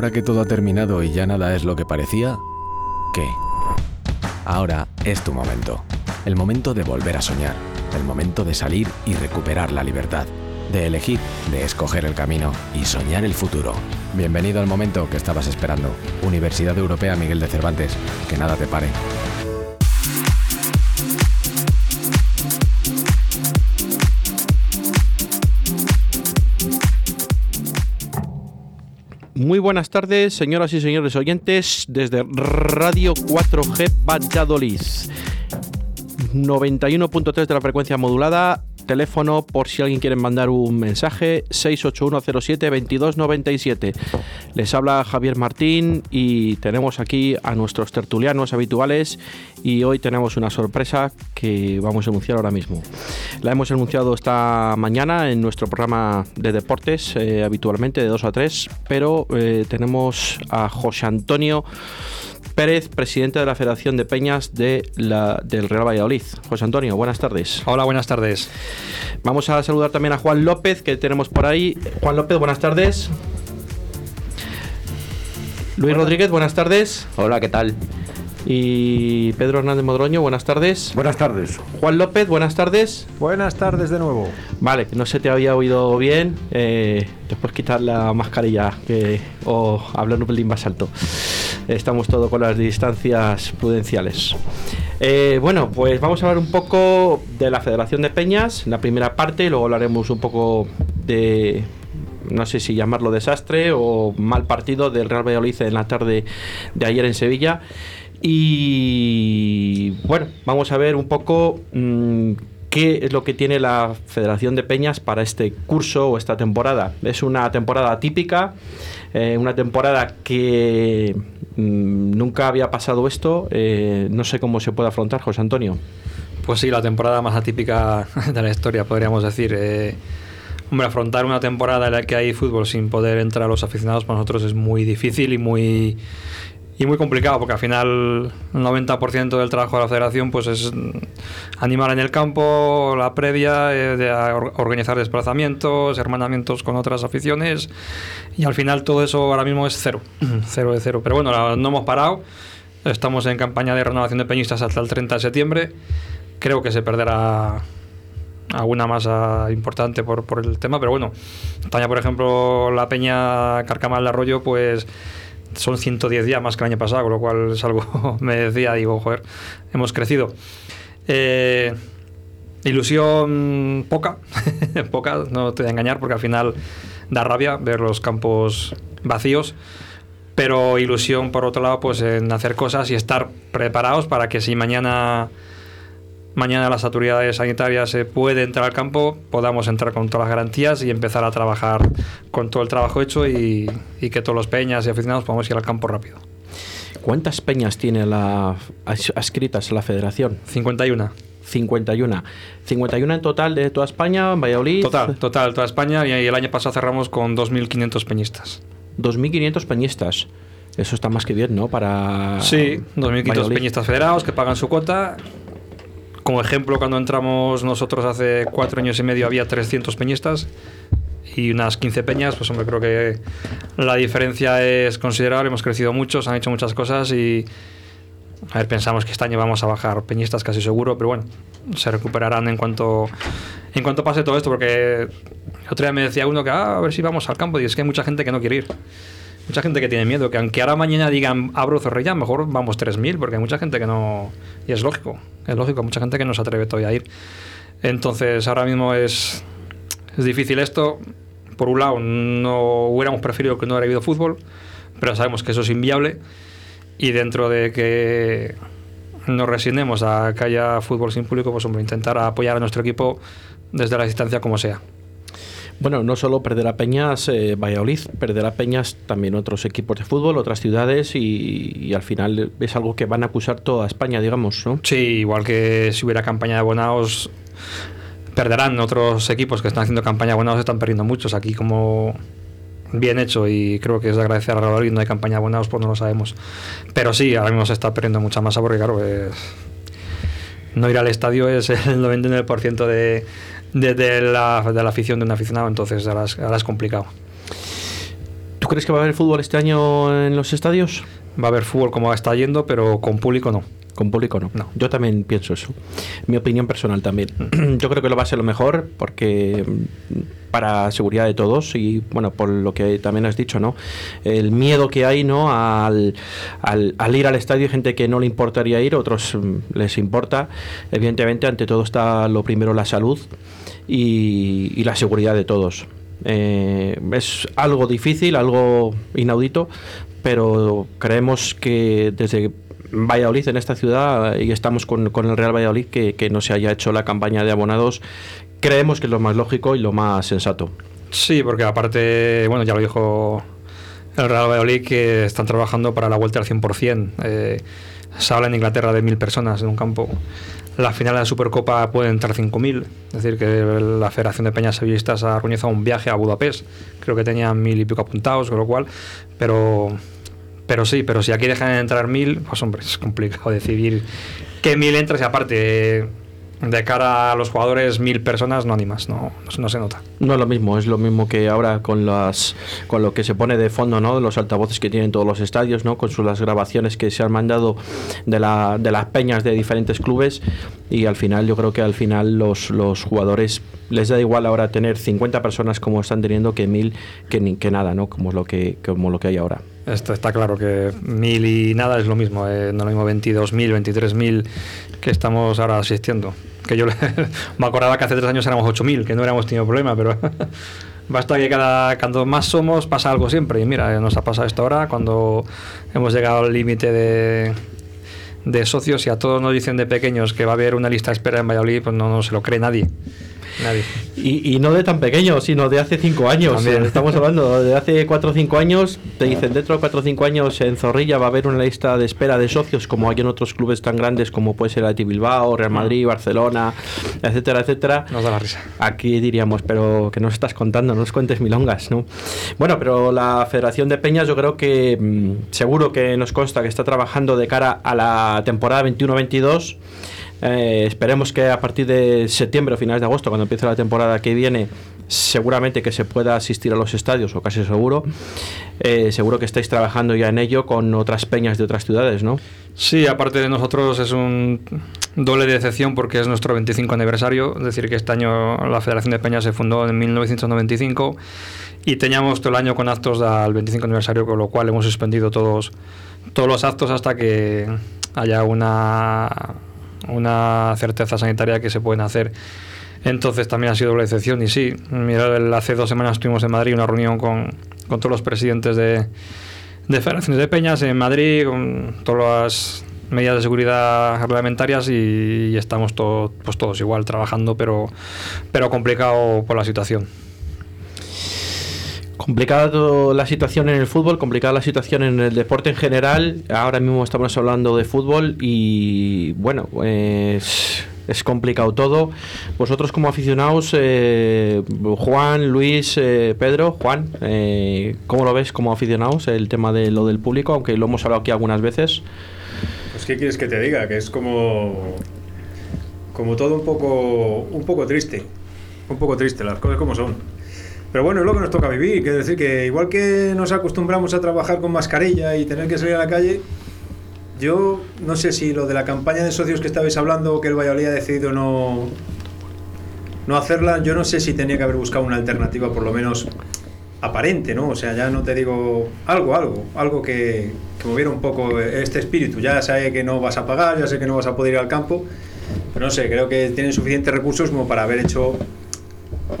Ahora que todo ha terminado y ya nada es lo que parecía, ¿qué? Ahora es tu momento. El momento de volver a soñar. El momento de salir y recuperar la libertad. De elegir, de escoger el camino y soñar el futuro. Bienvenido al momento que estabas esperando. Universidad Europea Miguel de Cervantes. Que nada te pare. Buenas tardes, señoras y señores oyentes, desde Radio 4G Valladolid. 91.3 de la frecuencia modulada teléfono por si alguien quiere mandar un mensaje 681072297. Les habla Javier Martín y tenemos aquí a nuestros tertulianos habituales y hoy tenemos una sorpresa que vamos a anunciar ahora mismo. La hemos anunciado esta mañana en nuestro programa de deportes eh, habitualmente de 2 a 3, pero eh, tenemos a José Antonio Pérez, presidente de la Federación de Peñas de la, del Real Valladolid. José Antonio, buenas tardes. Hola, buenas tardes. Vamos a saludar también a Juan López, que tenemos por ahí. Juan López, buenas tardes. Luis Rodríguez, buenas tardes. Hola, ¿qué tal? Y Pedro Hernández Modroño, buenas tardes. Buenas tardes. Juan López, buenas tardes. Buenas tardes de nuevo. Vale, que no se te había oído bien. Eh, te puedes quitar la mascarilla que, o hablar un pelín más alto. Estamos todos con las distancias prudenciales. Eh, bueno, pues vamos a hablar un poco de la Federación de Peñas, la primera parte, luego hablaremos un poco de, no sé si llamarlo desastre o mal partido del Real Valladolid en la tarde de ayer en Sevilla. Y bueno, vamos a ver un poco mmm, qué es lo que tiene la Federación de Peñas para este curso o esta temporada. Es una temporada típica, eh, una temporada que mmm, nunca había pasado esto. Eh, no sé cómo se puede afrontar, José Antonio. Pues sí, la temporada más atípica de la historia, podríamos decir. Eh, hombre, afrontar una temporada en la que hay fútbol sin poder entrar a los aficionados para nosotros es muy difícil y muy y muy complicado porque al final el 90% del trabajo de la federación pues es animar en el campo, la previa, eh, de organizar desplazamientos, hermanamientos con otras aficiones y al final todo eso ahora mismo es cero, cero de cero. Pero bueno, no hemos parado, estamos en campaña de renovación de peñistas hasta el 30 de septiembre, creo que se perderá alguna masa importante por, por el tema, pero bueno, España por ejemplo, la peña Carcamal de Arroyo pues son 110 días más que el año pasado, con lo cual es algo, me decía, digo, joder, hemos crecido. Eh, ilusión poca, poca, no te voy a engañar, porque al final da rabia ver los campos vacíos, pero ilusión por otro lado, pues en hacer cosas y estar preparados para que si mañana mañana las autoridades sanitarias se puede entrar al campo, podamos entrar con todas las garantías y empezar a trabajar con todo el trabajo hecho y, y que todos los peñas y aficionados podamos ir al campo rápido. ¿Cuántas peñas tiene la adscritas la federación? 51. 51. 51 en total de toda España, Valladolid. Total, total, toda España y el año pasado cerramos con 2.500 peñistas. 2.500 peñistas. Eso está más que bien, ¿no? Para. Sí, 2.500 peñistas federados que pagan su cuota como ejemplo, cuando entramos nosotros hace cuatro años y medio había 300 peñistas y unas 15 peñas, pues hombre, creo que la diferencia es considerable, hemos crecido mucho, se han hecho muchas cosas y a ver, pensamos que este año vamos a bajar peñistas casi seguro, pero bueno, se recuperarán en cuanto en cuanto pase todo esto, porque otro día me decía uno que ah, a ver si vamos al campo y es que hay mucha gente que no quiere ir mucha gente que tiene miedo, que aunque ahora mañana digan abro Zorrilla, mejor vamos 3.000, porque hay mucha gente que no... Y es lógico, es lógico, mucha gente que no se atreve todavía a ir. Entonces ahora mismo es, es difícil esto. Por un lado, no hubiéramos preferido que no hubiera habido fútbol, pero sabemos que eso es inviable. Y dentro de que nos resignemos a que haya fútbol sin público, pues hombre, intentar apoyar a nuestro equipo desde la distancia como sea. Bueno, no solo perderá Peñas eh, Valladolid, perderá Peñas también otros equipos de fútbol, otras ciudades y, al final es algo que van a acusar toda España, digamos, ¿no? Sí, igual que si hubiera campaña de abonados, perderán otros equipos que están haciendo campaña de abonados, están perdiendo muchos. Aquí como bien hecho y creo que es de agradecer a Valladolid, no hay campaña de abonados, pues no lo sabemos. Pero sí, ahora mismo se está perdiendo mucha masa porque claro, es... no ir al estadio es el 99% de de, de, la, de, la, afición de un aficionado, entonces ahora es, ahora es complicado. ¿Tú crees que va a haber fútbol este año en los estadios? Va a haber fútbol como está yendo, pero con público no. Con público no. Yo también pienso eso. Mi opinión personal también. Mm. Yo creo que lo va a ser lo mejor porque mm, para seguridad de todos y bueno, por lo que también has dicho, ¿no? El miedo que hay, ¿no? Al, al, ir al estadio, hay gente que no le importaría ir, otros mm, les importa. Evidentemente, ante todo está lo primero la salud y, la seguridad de todos. Eh, es algo difícil, algo inaudito, pero creemos que desde Valladolid, en esta ciudad, y estamos con, el Real Valladolid, que, no se haya hecho la campaña de abonados, creemos que es lo más lógico y lo más sensato. Sí, porque aparte, bueno, ya lo dijo el Real Valladolid, que están trabajando para la vuelta al 100%. Eh, se habla en Inglaterra de mil personas en un campo. La final de la Supercopa puede entrar 5.000, es decir, que la Federación de Peñas Sevillistas ha organizado un viaje a Budapest, creo que tenían mil y pico apuntados, con lo cual, pero pero sí, pero si aquí dejan de entrar mil, pues hombre, es complicado decidir qué mil entras y aparte de cara a los jugadores mil personas no animas, no, no, se nota. No es lo mismo, es lo mismo que ahora con las con lo que se pone de fondo, ¿no? Los altavoces que tienen todos los estadios, ¿no? Con sus las grabaciones que se han mandado de, la, de las peñas de diferentes clubes y al final yo creo que al final los, los jugadores les da igual ahora tener 50 personas como están teniendo que mil que, que nada, ¿no? Como lo que como lo que hay ahora. Esto está claro que mil y nada es lo mismo, eh, no lo mismo 22.000, 23.000 que estamos ahora asistiendo. Que yo me acordaba que hace tres años éramos 8.000, que no éramos tenido problema, pero basta que cada cuando más somos pasa algo siempre. Y mira, nos ha pasado esto ahora cuando hemos llegado al límite de, de socios y a todos nos dicen de pequeños que va a haber una lista espera en Valladolid, pues no se lo cree nadie. Y, no de tan pequeño, sino de hace cinco años. Estamos hablando de hace cuatro o cinco años. Te dicen, dentro de cuatro o cinco años en Zorrilla va a haber una lista de espera de socios, como hay en otros clubes tan grandes como puede ser el Bilbao, Real Madrid, Barcelona, etcétera, etcétera. Nos da la risa. Aquí diríamos, pero que nos estás contando, no nos cuentes milongas, ¿no? Bueno, pero la Federación de Peñas yo creo que mm, seguro que nos consta que está trabajando de cara a la temporada 21-22 eh, esperemos que a partir de septiembre o finales de agosto, cuando empiece la temporada que viene, seguramente que se pueda asistir a los estadios, o casi seguro. Eh, seguro que estáis trabajando ya en ello con otras peñas de otras ciudades, ¿no? Sí, aparte de nosotros es un doble de decepción porque es nuestro 25 aniversario, es decir, que este año la Federación de Peñas se fundó en 1995 y teníamos todo el año con actos al 25 aniversario, con lo cual hemos suspendido todos, todos los actos hasta que haya una una certeza sanitaria que se pueden hacer. Entonces también ha sido la excepción y sí, mira, hace dos semanas estuvimos en Madrid una reunión con, con todos los presidentes de, de federaciones de peñas en Madrid, con todas las medidas de seguridad reglamentarias y, estamos pues todos igual trabajando, pero, pero complicado por la situación. Complicada la situación en el fútbol, complicada la situación en el deporte en general. Ahora mismo estamos hablando de fútbol y bueno, es complicado todo. Vosotros como aficionados, eh, Juan, Luis, eh, Pedro, Juan, eh, ¿cómo lo ves como aficionados el tema de lo del público? Aunque lo hemos hablado aquí algunas veces. Pues qué quieres que te diga, que es como como todo un poco un poco triste, un poco triste las cosas como son. Pero bueno, es lo que nos toca vivir. Quiero decir que igual que nos acostumbramos a trabajar con mascarilla y tener que salir a la calle, yo no sé si lo de la campaña de socios que estabais hablando, que el Valladolid ha decidido no, no hacerla, yo no sé si tenía que haber buscado una alternativa por lo menos aparente, ¿no? O sea, ya no te digo algo, algo, algo que, que moviera un poco este espíritu. Ya sé que no vas a pagar, ya sé que no vas a poder ir al campo, pero no sé, creo que tienen suficientes recursos como para haber hecho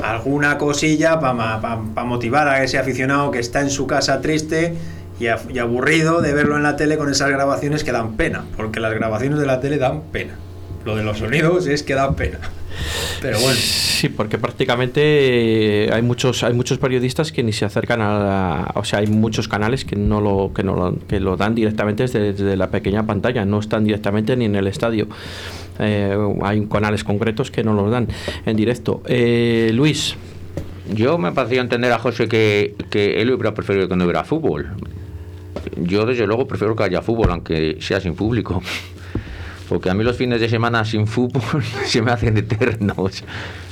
alguna cosilla para motivar a ese aficionado que está en su casa triste y, aburrido de verlo en la tele con esas grabaciones que dan pena, porque las grabaciones de la tele dan pena. Lo de los sonidos es que dan pena. Pero bueno. Sí, porque prácticamente eh, hay muchos hay muchos periodistas que ni se acercan a la, o sea, hay muchos canales que no lo que no lo, que lo dan directamente desde, la pequeña pantalla, no están directamente ni en el estadio. Eh, hay canales concretos que no los dan en directo. Eh, Luis. Yo me parecía entender a José que, que él hubiera preferido que no hubiera fútbol. Yo desde luego prefiero que haya fútbol, aunque sea sin público. Porque a mí los fines de semana sin fútbol se me hacen eternos.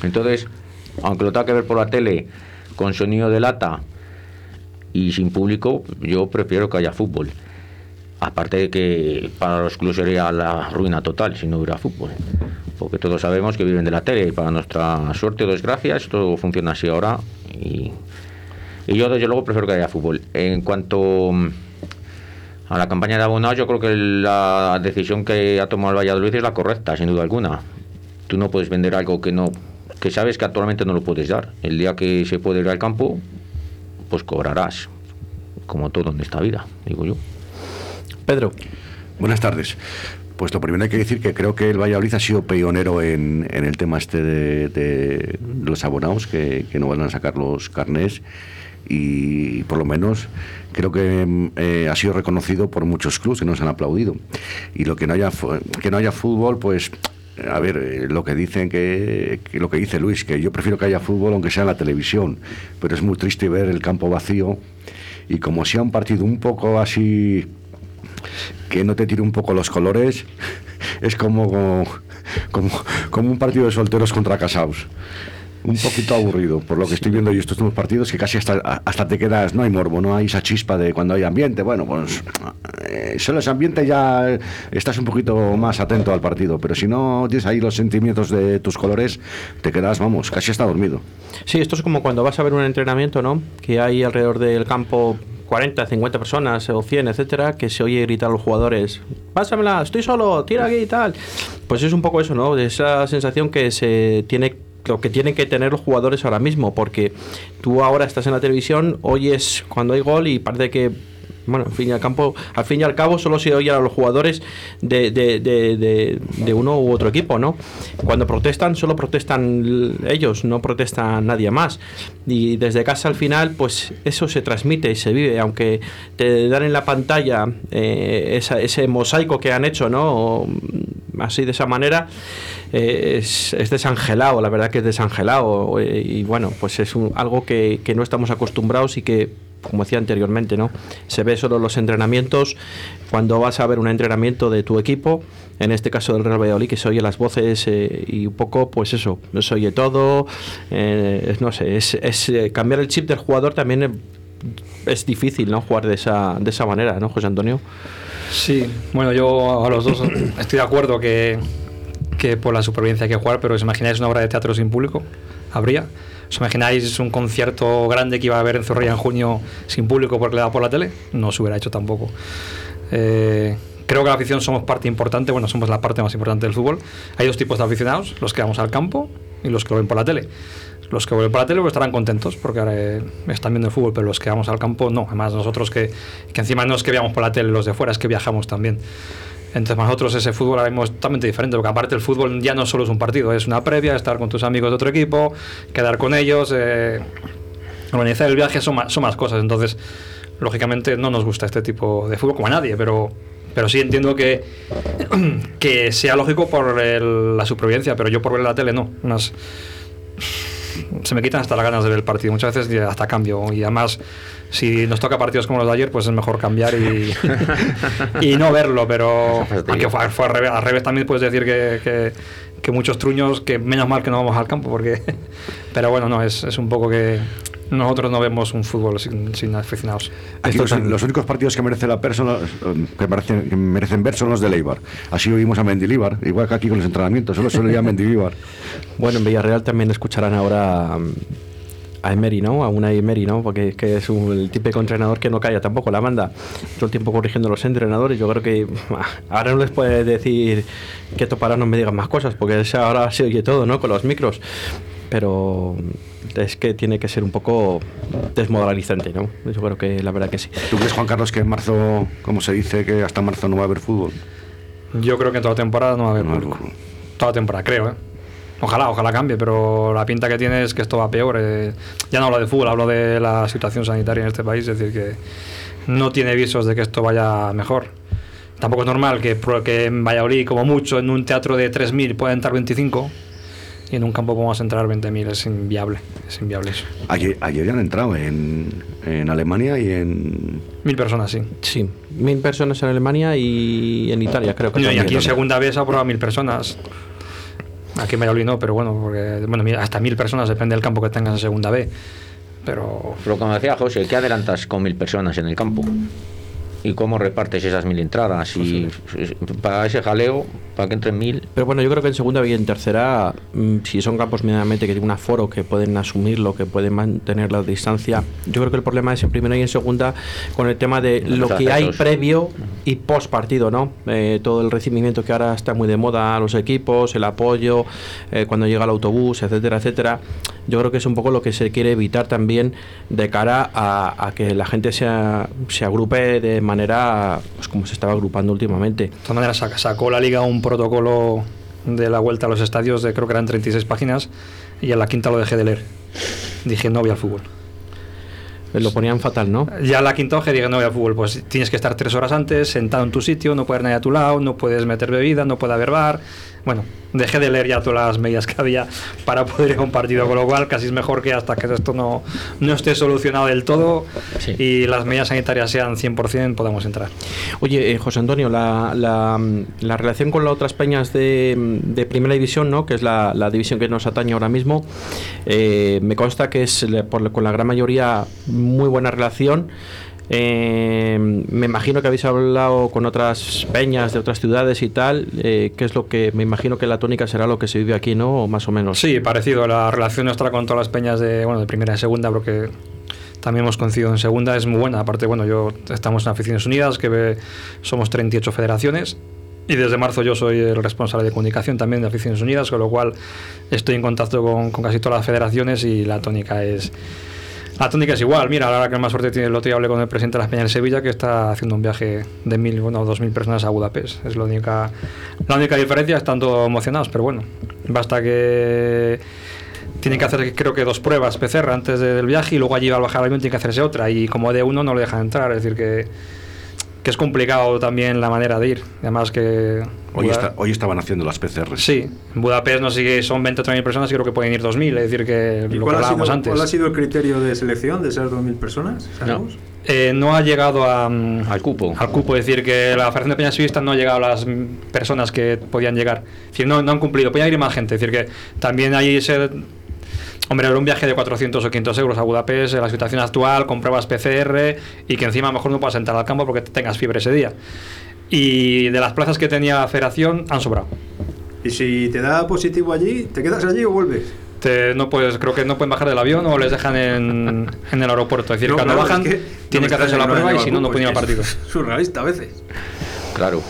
Entonces, aunque lo tenga que ver por la tele con sonido de lata Y sin público, yo prefiero que haya fútbol. Aparte de que para los clubes sería la ruina total si no hubiera fútbol. Porque todos sabemos que viven de la tele y para nuestra suerte o desgracia esto funciona así ahora. Y, y yo desde luego prefiero que haya fútbol. En cuanto mm, a la campaña de abonados, yo creo que la decisión que ha tomado el Valladolid es la correcta, sin duda alguna. Tú no puedes vender algo que no que sabes que actualmente no lo puedes dar. El día que se puede ir al campo, pues cobrarás, como todo en esta vida, digo yo. Pedro. Buenas tardes. Pues lo primero hay que decir que creo que el Valladolid ha sido pionero en, el tema este de, los abonados, que, no van a sacar los carnés y por lo menos creo que eh, ha sido reconocido por muchos clubes que nos han aplaudido. Y lo que no haya, que no haya fútbol, pues a ver, eh, lo que dicen que, lo que dice Luis, que yo prefiero que haya fútbol aunque sea en la televisión, pero es muy triste ver el campo vacío y como sea un partido un poco así que no te tire un poco los colores, es como, como, como un partido de solteros contra casados un poquito aburrido, por lo que estoy viendo yo estos últimos partidos, que casi hasta, hasta te quedas, no hay morbo, no hay esa chispa de cuando hay ambiente. Bueno, pues eh, solo ese ambiente ya estás un poquito más atento al partido, pero si no tienes ahí los sentimientos de tus colores, te quedas, vamos, casi está dormido. Sí, esto es como cuando vas a ver un entrenamiento, ¿no? Que hay alrededor del campo 40, 50 personas o 100, etcétera, que se oye gritar a los jugadores, pásamela, estoy solo, tira aquí y tal. Pues es un poco eso, ¿no? Esa sensación que se tiene lo que tienen que tener los jugadores ahora mismo, porque tú ahora estás en la televisión, oyes cuando hay gol y parece que bueno, al fin y al, campo, al fin y al cabo solo se oyen a los jugadores de, uno u otro equipo, ¿no? Cuando protestan, solo protestan ellos, no protesta nadie más. Y desde casa al final, pues eso se transmite y se vive, aunque te dan en la pantalla eh, ese mosaico que han hecho, ¿no? así de esa manera, eh, es, desangelado, la verdad que es desangelado. Eh, y bueno, pues es algo que no estamos acostumbrados y que como decía anteriormente, ¿no? Se ve solo los entrenamientos cuando vas a ver un entrenamiento de tu equipo, en este caso del Real Valladolid, que se oye las voces eh, y un poco, pues eso, se oye todo, eh, no sé, es, es eh, cambiar el chip del jugador también es difícil, ¿no? Jugar de esa, de esa manera, ¿no, José Antonio? Sí, bueno, yo a los dos estoy de acuerdo que, que por la supervivencia hay que jugar, pero os imagináis una obra de teatro sin público, habría. ¿Os imagináis un concierto grande que iba a haber en Zorrilla en junio sin público porque le da por la tele? No se hubiera hecho tampoco. Eh, creo que la afición somos parte importante, bueno, somos la parte más importante del fútbol. Hay dos tipos de aficionados, los que vamos al campo y los que lo ven por la tele. Los que ven por la tele pues estarán contentos porque ahora eh, están viendo el fútbol, pero los que vamos al campo no. Además, nosotros que, que encima no es que veamos por la tele los de fuera, es que viajamos también. Entonces, nosotros ese fútbol ahora mismo totalmente diferente, porque aparte el fútbol ya no solo es un partido, es una previa, estar con tus amigos de otro equipo, quedar con ellos, eh, organizar el viaje, son más, son más cosas. Entonces, lógicamente no nos gusta este tipo de fútbol como a nadie, pero, pero sí entiendo que, que sea lógico por la supervivencia, pero yo por ver la tele no. Unas, se me quitan hasta las ganas de ver el partido, muchas veces hasta cambio. Y además, si nos toca partidos como los de ayer, pues es mejor cambiar y, y no verlo. Pero aunque fue, fue al, revés, también puedes decir que, que, muchos truños, que menos mal que no vamos al campo, porque. Pero bueno, no, es, es un poco que nosotros no vemos un fútbol sin, aficionados. los, únicos partidos que merecen la persona que merecen, merecen, ver son los de Leibar. Así oímos a Mendilibar, igual que aquí con los entrenamientos, solo se le llama Mendilibar. Bueno, en Villarreal también escucharán ahora um, a Emery, ¿no? A una Emery, ¿no? Porque es que es el típico entrenador que no calla tampoco, la manda todo el tiempo corrigiendo a los entrenadores. Yo creo que ah, ahora no les puede decir que para no me digan más cosas, porque ahora se oye todo, ¿no? Con los micros. Pero es que tiene que ser un poco desmoralizante, ¿no? Yo creo que la verdad que sí. ¿Tú crees, Juan Carlos, que en marzo, como se dice, que hasta marzo no va a haber fútbol? Yo creo que en toda temporada no va a haber fútbol. Toda temporada, creo, ¿eh? Ojalá, ojalá cambie, pero la pinta que tiene es que esto va peor. Eh. Ya no hablo de fútbol, hablo de la situación sanitaria en este país, es decir, que no tiene visos de que esto vaya mejor. Tampoco es normal que, que en Valladolid, como mucho, en un teatro de 3.000 puedan entrar 25 y en un campo a entrar 20.000, es inviable, es inviable eso. Ayer, ayer ya han entrado en, en, Alemania y en... Mil personas, sí. Sí, mil personas en Alemania y en Italia, creo que. y aquí en segunda vez ha aprobado mil personas. Aquí en Valladolid no, pero bueno, porque, bueno, hasta mil personas, depende del campo que tengas en segunda B. Pero. Pero como decía José, ¿qué adelantas con mil personas en el campo? ¿Y cómo repartes esas mil entradas? Y para ese jaleo, para que entren mil. Pero bueno, yo creo que en segunda y en tercera, mm, si son campos medianamente que tienen un aforo, que pueden asumirlo, que pueden mantener la distancia, yo creo que el problema es en primera y en segunda con el tema de lo que hay previo y post partido, ¿no? Eh, todo el recibimiento que ahora está muy de moda a los equipos, el apoyo, eh, cuando llega el autobús, etcétera, etcétera. Yo creo que es un poco lo que se quiere evitar también de cara a, que la gente se, agrupe de manera pues, como se estaba agrupando últimamente. De todas maneras, sacó la liga un protocolo de la vuelta a los estadios de creo que eran 36 páginas y en la quinta lo dejé de leer. Dije, no voy al fútbol. Lo ponían fatal, ¿no? Ya la quinta hoja dije, no voy al fútbol. Pues tienes que estar tres horas antes, sentado en tu sitio, no puede haber nadie a tu lado, no puedes meter bebida, no puede haber bar. Bueno, dejé de leer ya todas las medidas que había para poder ir a un partido, con lo cual casi es mejor que hasta que esto no, no esté solucionado del todo y las medidas sanitarias sean 100% podamos entrar. Oye, eh, José Antonio, la, la, relación con las otras peñas de, de primera división, ¿no? que es la, la, división que nos atañe ahora mismo, eh, me consta que es por, con la gran mayoría muy buena relación. Eh, me imagino que habéis hablado con otras peñas de otras ciudades y tal. Eh, ¿Qué es lo que me imagino que la tónica será lo que se vive aquí, ¿no? Más o menos. Sí, parecido. La relación nuestra con todas las peñas de, bueno, de primera y segunda, porque también hemos coincidido en segunda, es muy buena. Aparte, bueno, yo estamos en Aficiones Unidas, que somos 38 federaciones. Y desde marzo yo soy el responsable de comunicación también de Aficiones Unidas, con lo cual estoy en contacto con, con casi todas las federaciones y la tónica es la tónica es igual. Mira, ahora que más suerte tiene el otro día hablé con el presidente de las Peñas de Sevilla que está haciendo un viaje de mil, bueno, dos mil personas a Budapest. Es la única, la única diferencia, están todos emocionados, pero bueno, basta que tienen que hacer creo que dos pruebas PCR antes del viaje y luego allí al bajar el avión tiene que hacerse otra y como de uno no le dejan entrar, es decir que que es complicado también la manera de ir. Además que... Hoy, hoy estaban haciendo las PCR. Sí, en Budapest no sé si son 20 o 30.000 personas creo que pueden ir 2.000, es decir que lo que hablábamos antes. ¿Cuál ha sido el criterio de selección de ser 2.000 personas? No. Eh, no ha llegado a, mm, al cupo. Al cupo, es decir, que la Federación de Peñas Civistas no ha llegado a las personas que podían llegar. Es decir, no, no han cumplido. Podía ir más gente. Es decir, que también hay ese Hombre, era un viaje de 400 o 500 euros a Budapest en la situación actual, con pruebas PCR y que encima a lo mejor no puedas entrar al campo porque tengas fiebre ese día. Y de las plazas que tenía la federación han sobrado. ¿Y si te da positivo allí, te quedas allí o vuelves? no puedes, creo que no pueden bajar del avión o les dejan en, en el aeropuerto. Es decir, cuando bajan, tienen que hacerse la prueba y si no, no pueden ir al partido. Es surrealista a veces. Claro.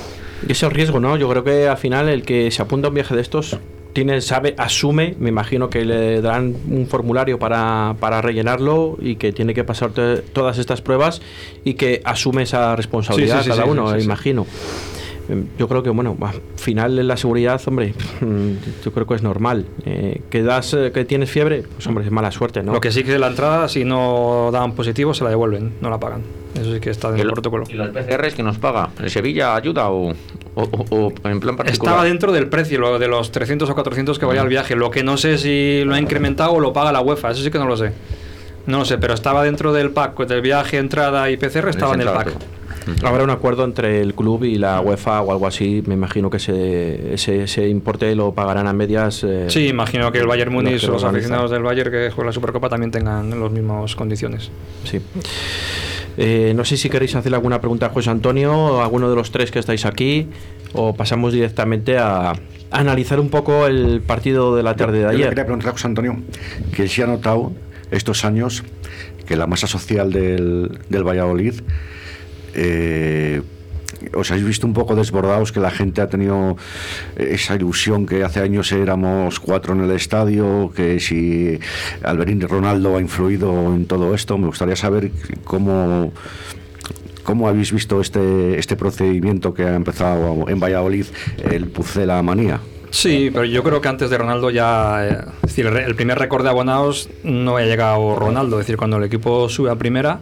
Y ese riesgo, ¿no? Yo creo que al final el que se apunta a un viaje de estos tiene, sabe, asume, me imagino que le darán un formulario para, para rellenarlo y que tiene que pasar todas estas pruebas y que asume esa responsabilidad cada uno, me imagino. Em, yo creo que, bueno, al final en la seguridad, hombre, yo creo que es normal. Eh, que das, eh, que tienes fiebre, pues hombre, es mala suerte, ¿no? Lo que sí que la entrada, si no dan positivo, se la devuelven, no la pagan. Eso sí que está en el, protocolo. ¿Y los PCRs que nos paga? ¿El Sevilla ayuda o, o, en plan particular? Estaba dentro del precio, de los 300 o 400 que vaya al viaje. Lo que no sé si lo ha incrementado o lo paga la UEFA, eso sí que no lo sé. No lo sé, pero estaba dentro del pack, del viaje, entrada y PCR, estaba en el pack. Habrá un acuerdo entre el club y la UEFA o algo así. Me imagino que ese, ese, importe lo pagarán a medias. Eh, sí, imagino que el Bayern Múnich o los aficionados del Bayern que juegan la Supercopa también tengan las mismas condiciones. Sí. Eh, no sé si queréis hacer alguna pregunta a José Antonio o a alguno de los tres que estáis aquí o pasamos directamente a, analizar un poco el partido de la tarde de ayer. Yo quería preguntar a José Antonio que si ha notado estos años que la masa social del, del Valladolid eh, os habéis visto un poco desbordados, que la gente ha tenido esa ilusión que hace años éramos cuatro en el estadio, que si Alberín Ronaldo ha influido en todo esto. Me gustaría saber cómo, cómo habéis visto este, este procedimiento que ha empezado en Valladolid, el Pucela Manía. Sí, pero yo creo que antes de Ronaldo ya, eh, es decir, el primer récord de abonados no ha llegado Ronaldo, es decir, cuando el equipo sube a primera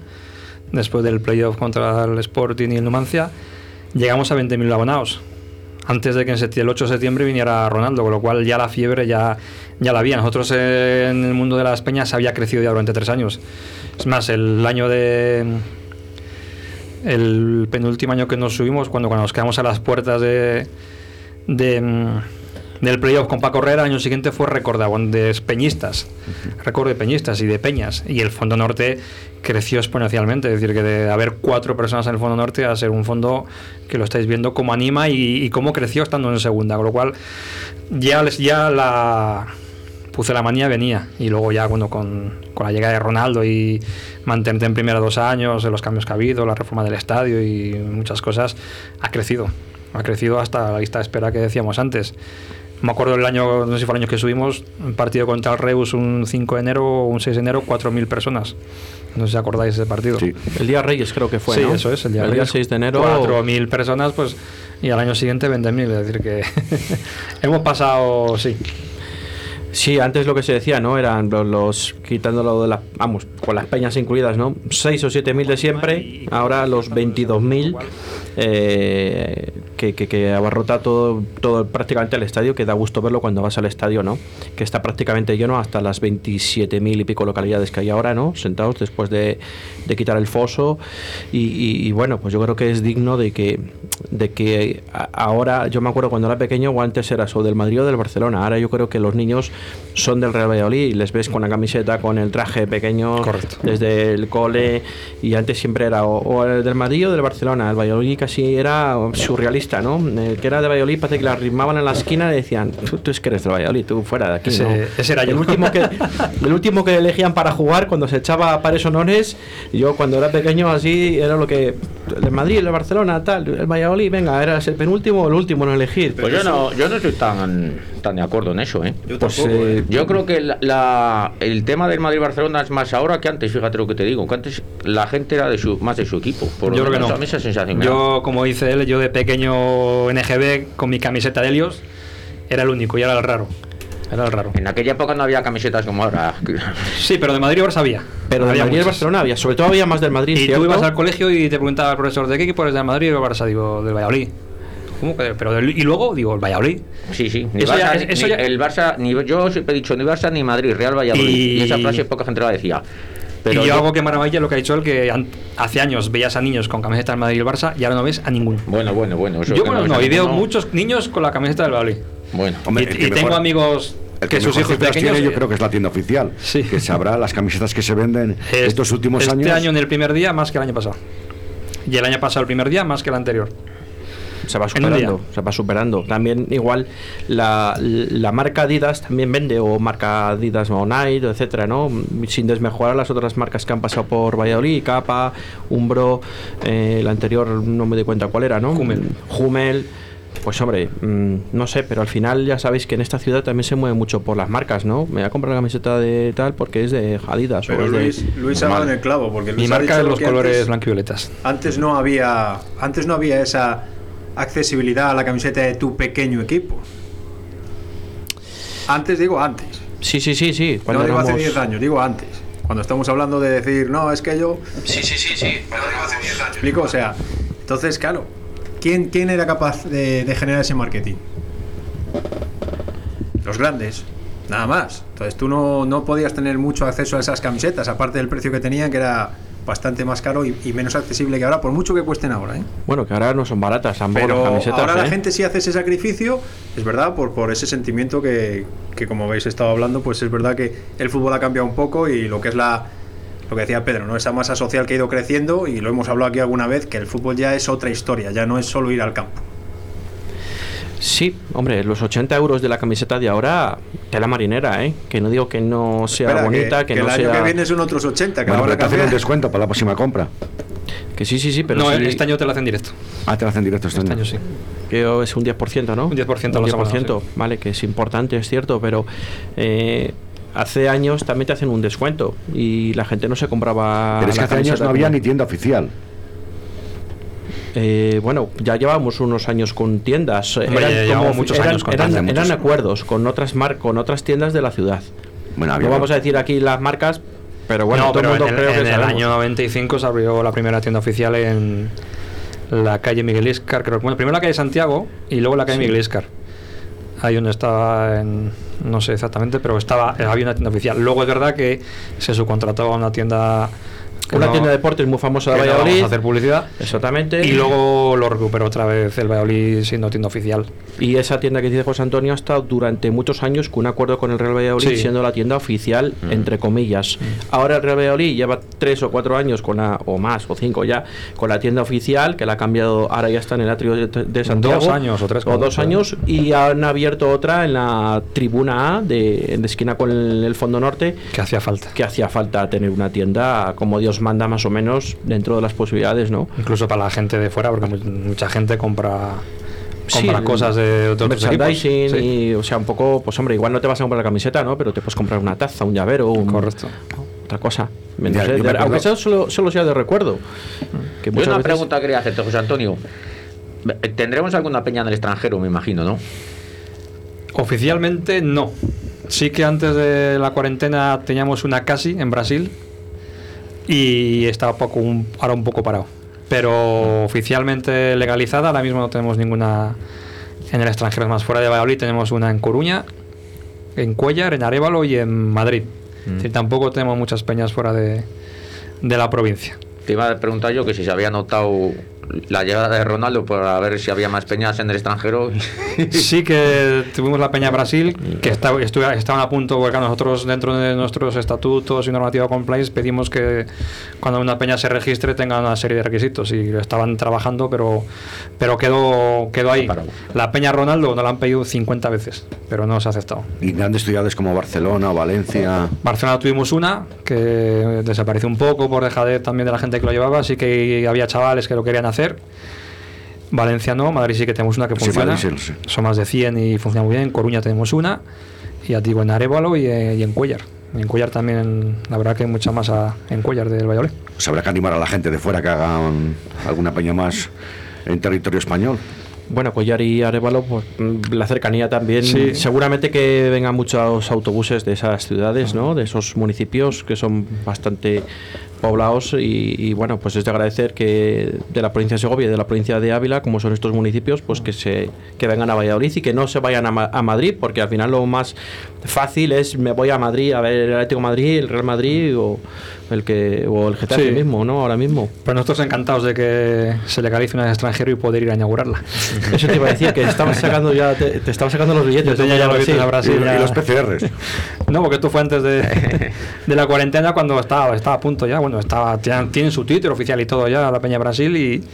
después del playoff contra el Sporting y el Numancia, llegamos a 20.000 abonados. Antes de que el 8 de septiembre viniera Ronaldo, con lo cual ya la fiebre ya, ya la había. Nosotros en el mundo de las peñas había crecido ya durante tres años. Es más, el año de. El penúltimo año que nos subimos, cuando, cuando nos quedamos a las puertas de, de, del playoff con Paco Herrera, el año siguiente fue récord de peñistas, récord de peñistas y de peñas. Y el Fondo Norte creció exponencialmente, es decir, que de haber cuatro personas en el Fondo Norte a ser un fondo que lo estáis viendo cómo anima y, cómo creció estando en segunda, con lo cual ya, ya la puse la manía venía y luego ya cuando con, con la llegada de Ronaldo y mantenerte en primera dos años, los cambios que ha habido, la reforma del estadio y muchas cosas, ha crecido ha crecido hasta la lista de espera que decíamos antes. Me acuerdo el año, no sé si fue el año que subimos, un partido contra el Reus un 5 de enero o un 6 de enero, 4.000 personas. No sé si acordáis de ese partido. Sí. El día Reyes creo que fue, Sí, eso es, el día, el día 6 de enero. 4.000 personas, pues, y al año siguiente 20.000. Es decir, que hemos pasado, sí, Sí, antes lo que se decía, ¿no? Eran los, quitándolo de las, vamos, con las peñas incluidas, ¿no? 6 o 7 mil de siempre, ahora los 22 mil eh, que, que, abarrota todo, todo prácticamente el estadio, que da gusto verlo cuando vas al estadio, ¿no? Que está prácticamente lleno hasta las 27 mil y pico localidades que hay ahora, ¿no? Sentados después de, de quitar el foso y, y, bueno, pues yo creo que es digno de que, de que ahora, yo me acuerdo cuando era pequeño o antes era o del Madrid o del Barcelona, ahora yo creo que los niños son del Real Valladolid y les ves con la camiseta, con el traje pequeño desde el cole y antes siempre era o, el del Madrid o del Barcelona, el Valladolid casi era surrealista, ¿no? El que era de Valladolid parece que la arrimaban en la esquina y decían, tú, es que eres de Valladolid, tú fuera de aquí. Ese, era El último, que, el último que elegían para jugar cuando se echaba pares honores, yo cuando era pequeño así era lo que el Madrid, el Barcelona, tal, el Valladolid, venga, eras el penúltimo o el último en elegir. Pues yo no, yo no estoy tan, tan de acuerdo en eso, ¿eh? Yo pues, eh, yo creo que la, el tema del Madrid-Barcelona es más ahora que antes, fíjate lo que te digo, que antes la gente era de su, más de su equipo. Por yo creo que no. Esa sensación yo, como dice él, yo de pequeño NGB con mi camiseta de Helios, era el único y era el raro. Era el raro. En aquella época no había camisetas como ahora. Sí, pero de Madrid ahora sabía. Pero de Madrid y Barcelona había, sobre todo había más del Madrid. Y tú ibas al colegio y te preguntaba al profesor de qué equipo eres del Madrid o Barça, digo, del Valladolid. ¿Cómo que? Pero y luego, digo, el Valladolid. Sí, sí. Ni El Barça, ni, yo siempre he dicho ni Barça ni Madrid, Real Valladolid. Y, esa frase poca gente la decía. Pero y yo, hago que maravilla lo que ha dicho él, que hace años veías a niños con camiseta del Madrid y el Barça y ahora no ves a ninguno. Bueno, bueno, bueno. yo, bueno, no, y veo muchos niños con la camiseta del Valladolid. Bueno, y, tengo amigos que, sus hijos pequeños yo creo que es la tienda oficial sí. que sabrá las camisetas que se venden estos últimos este años este año en el primer día más que el año pasado y el año pasado el primer día más que el anterior se va superando, se va superando. También igual la, la, marca Adidas también vende, o marca Adidas o Nike, etcétera, ¿no? Sin desmejorar las otras marcas que han pasado por Valladolid, Capa, Umbro, eh, la anterior no me di cuenta cuál era, ¿no? Hummel. Pues hombre, mm, no sé, pero al final ya sabéis que en esta ciudad también se mueve mucho por las marcas, ¿no? Me voy a comprar la camiseta de tal porque es de Adidas. Pero Luis, Luis ha dado en el clavo, porque Mi marca de los colores blanco y violetas. Antes no había, antes no había esa accesibilidad a la camiseta de tu pequeño equipo. Antes digo antes. Sí, sí, sí, sí. no digo hace 10 años, digo antes. Cuando estamos hablando de decir, no, es que yo... Sí, sí, sí, sí. Digo hace 10 años. ¿Explico? O sea, entonces, claro, ¿quién, quién era capaz de, de generar ese marketing? Los grandes, nada más. Entonces tú no, no podías tener mucho acceso a esas camisetas, aparte del precio que tenían, que era bastante más caro y, menos accesible que ahora, por mucho que cuesten ahora. ¿eh? Bueno, que ahora no son baratas, Pero camisetas. Ahora la ¿eh? gente sí hace ese sacrificio, es verdad, por, por ese sentimiento que, que, como habéis estado hablando, pues es verdad que el fútbol ha cambiado un poco y lo que es la. Lo que decía Pedro, ¿no? Esa masa social que ha ido creciendo, y lo hemos hablado aquí alguna vez, que el fútbol ya es otra historia, ya no es solo ir al campo. Sí, hombre, los 80 euros de la camiseta de ahora, tela marinera, ¿eh? Que no digo que no sea bonita, que, que, no el año que viene son otros 80, que bueno, ahora te hacen un descuento para la próxima compra. Que sí, sí, sí, pero no, este año te lo hacen directo. Ah, te lo hacen directo este, este año. sí. Que es un 10%, ¿no? Un 10%, un 10%, vale, que es importante, es cierto, pero eh, hace años también te hacen un descuento y la gente no se compraba. Pero es que hace años no había ni tienda oficial. Eh, bueno, ya llevamos unos años con tiendas. eran, como, muchos años eran, acuerdos con otras mar con otras tiendas de la ciudad. Bueno, no vamos a decir aquí las marcas, pero bueno, todo el mundo en, creo en el año 95 se abrió la primera tienda oficial en la calle Miguel Iscar, creo. Bueno, primero la calle Santiago y luego la calle Miguel Iscar. Ahí donde estaba, en, no sé exactamente, pero estaba había una tienda oficial. Luego es verdad que se subcontrató a una tienda Una no- tienda de deportes muy famosa de no Valladolid. vamos a hacer publicidad. Exactamente. Y luego lo recuperó otra vez el Valladolid siendo tienda oficial. Y esa tienda que dice José Antonio ha estado durante muchos años con un acuerdo con el Real Valladolid, Sí. siendo la tienda oficial, entre comillas. Ahora el Real Valladolid lleva tres o cuatro años con la, o más, o cinco ya, con la tienda oficial, que la ha cambiado, ahora ya está en el atrio de, de Santiago. Dos años o tres, O dos ¿eh? años, y han abierto otra en la tribuna A, de, de esquina con el, el Fondo Norte, Que hacía falta. que hacía falta tener una tienda como Dios manda más o menos dentro de las posibilidades, ¿no? Incluso para la gente de fuera, porque mu- mucha gente compra, compra Sí, cosas de, otros equipos. merchandising Sí, y o sea un poco pues hombre igual no te vas a comprar la camiseta no pero te puedes comprar una taza un llavero un- Correcto. otra cosa No sé, de- acuerdo- aunque sea solo, solo sea de recuerdo que Yo muchas una veces- pregunta quería hacerte, José Antonio. Tendremos alguna peña en el extranjero, me imagino, ¿no? Oficialmente no. Sí que antes de la cuarentena teníamos una casi en Brasil y estaba poco, un- ahora un poco parado. Pero oficialmente legalizada, ahora mismo no tenemos ninguna en el extranjero. Más, fuera de Valladolid tenemos una en Coruña, en Cuellar, en Arevalo y en Madrid. Es decir, tampoco tenemos muchas peñas fuera de, de la provincia. Te iba a preguntar yo que si se había notado la llegada de Ronaldo para ver si había más peñas en el extranjero. Sí que tuvimos la Peña Brasil, que está- estu- estaban a punto, porque nosotros dentro de nuestros estatutos y normativa compliance pedimos que cuando una peña se registre tenga una serie de requisitos y lo estaban trabajando, pero, pero quedó, quedó ahí. La Peña Ronaldo nos la han pedido 50 veces, pero no se ha aceptado. Y grandes ciudades como Barcelona, Valencia. Barcelona tuvimos una que desapareció un poco por dejadez también de la gente que lo llevaba, así que había chavales que lo querían hacer. Valencia no, Madrid sí que tenemos una que Sí, funciona. Sí. Son más de 100 y funciona muy bien. En Coruña tenemos una, y ya digo, en Arevalo y, eh, y en Cuellar. En Cuellar también, la verdad que hay mucha masa en Cuellar del Valladolid. Pues habrá que animar a la gente de fuera que hagan alguna peña más en territorio español. bueno Collar y Arevalo pues mm, la cercanía también Sí. seguramente que vengan muchos autobuses de esas ciudades no de esos municipios que son bastante poblados y, y, bueno pues es de agradecer que de la provincia de Segovia y de la provincia de Ávila como son estos municipios pues que se que vengan a Valladolid y que no se vayan a, Ma- a Madrid porque al final lo más fácil es me voy a Madrid a ver el Atlético de Madrid el Real Madrid o el que o el Getafe Sí. mismo no ahora mismo Pero nosotros encantados de que se legalice una en el extranjero y poder ir a inaugurarla. eso te iba a decir que estabas sacando ya te, te estabas sacando los billetes ya Sí. billetes a Brasil. y, ya. y los PCRs. No, porque esto fue antes de, de la cuarentena cuando estaba, estaba a punto ya. Bueno, estaba, tienen, tienen su Twitter oficial y todo ya, la Peña Brasil, y,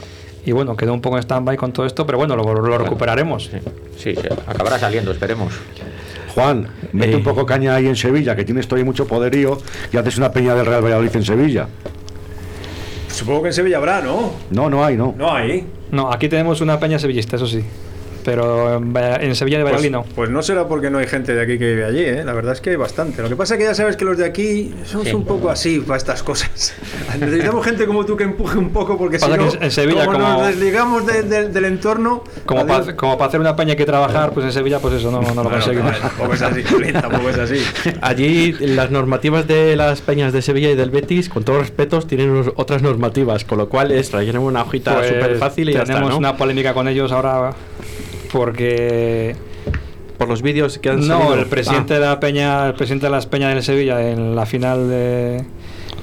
y bueno, quedó un poco en stand-by con todo esto, pero bueno, lo, lo recuperaremos. Sí, sí, acabará saliendo, esperemos. Juan, mete Eh. un poco caña ahí en Sevilla, que tienes todavía mucho poderío y haces una peña del Real Valladolid en Sevilla. Supongo que en Sevilla habrá, ¿no? No, no hay, no. No hay. No, aquí tenemos una peña sevillista, eso sí. Pero en, Valla- en Sevilla de Pues, Valladolid no. pues no será porque no hay gente de aquí que vive allí, ¿eh? La verdad es que hay bastante. Lo que pasa es que ya sabes que los de aquí somos Sí. un poco así para estas cosas. Necesitamos gente como tú que empuje un poco porque si no, que en Sevilla, como, como- nos desligamos de- de- del entorno... Como para, como para hacer una peña hay que trabajar, pues en Sevilla, pues eso, no, no lo Bueno, conseguimos. tampoco es así, tampoco es así. Allí las normativas de las peñas de Sevilla y del Betis, con todos respetos, tienen unos- otras normativas, con lo cual es rellenar una hojita Pues súper fácil y ya tenemos está, ¿no? una polémica con ellos ahora porque Por los vídeos que han No, salido. el presidente Ah, de la Peña, el presidente de las Peñas del Sevilla en la final de,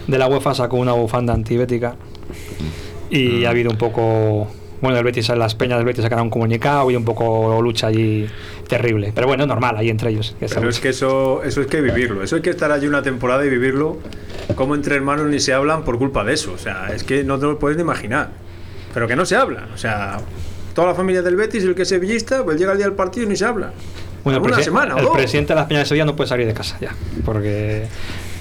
de la UEFA sacó una bufanda antibética y ha habido un poco bueno, el Betis, las Peñas del Betis sacaron un comunicado y un poco lucha allí terrible. Pero bueno, normal ahí entre ellos. Pero lucha. es que eso, eso hay que vivirlo. Eso hay que estar allí una temporada y vivirlo. Como entre hermanos ni se hablan por culpa de eso. O sea, es que no te lo puedes ni imaginar. Pero que no se habla. O sea, toda la familia del Betis, el que es sevillista, pues llega el día del partido y ni se habla. Bueno, el, una presi- semana el presidente de las Peñas de Sevilla no puede salir de casa ya, porque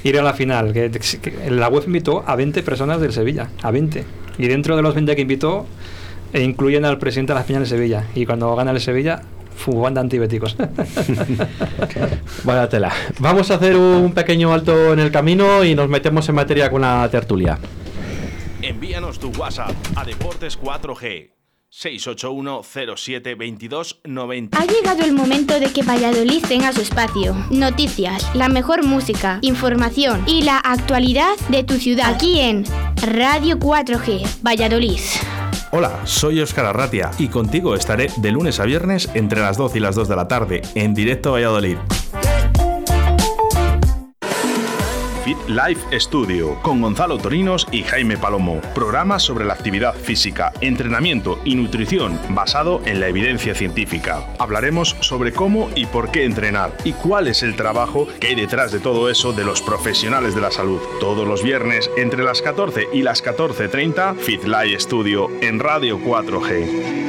ir a la final, que, que la web invitó a 20 personas del Sevilla, a 20. Y dentro de los 20 que invitó, e incluyen al presidente de las Peñas de Sevilla. Y cuando gana el Sevilla, fugando antibéticos. Vaya tela. Vamos a hacer un pequeño alto en el camino y nos metemos en materia con la tertulia. Envíanos tu WhatsApp a Deportes 4G 681 07 22 90. Ha llegado el momento de que Valladolid tenga su espacio. Noticias, la mejor música, información y la actualidad de tu ciudad. Aquí en Radio 4G, Valladolid. Hola, soy Óscar Arratia y contigo estaré de lunes a viernes entre las 12 y las 2 de la tarde en directo a Valladolid. Fit Life Studio con Gonzalo Torinos y Jaime Palomo. Programa sobre la actividad física, entrenamiento y nutrición basado en la evidencia científica. Hablaremos sobre cómo y por qué entrenar y cuál es el trabajo que hay detrás de todo eso de los profesionales de la salud. Todos los viernes entre las 14 y las 14.30 Fit Life Studio en Radio 4G.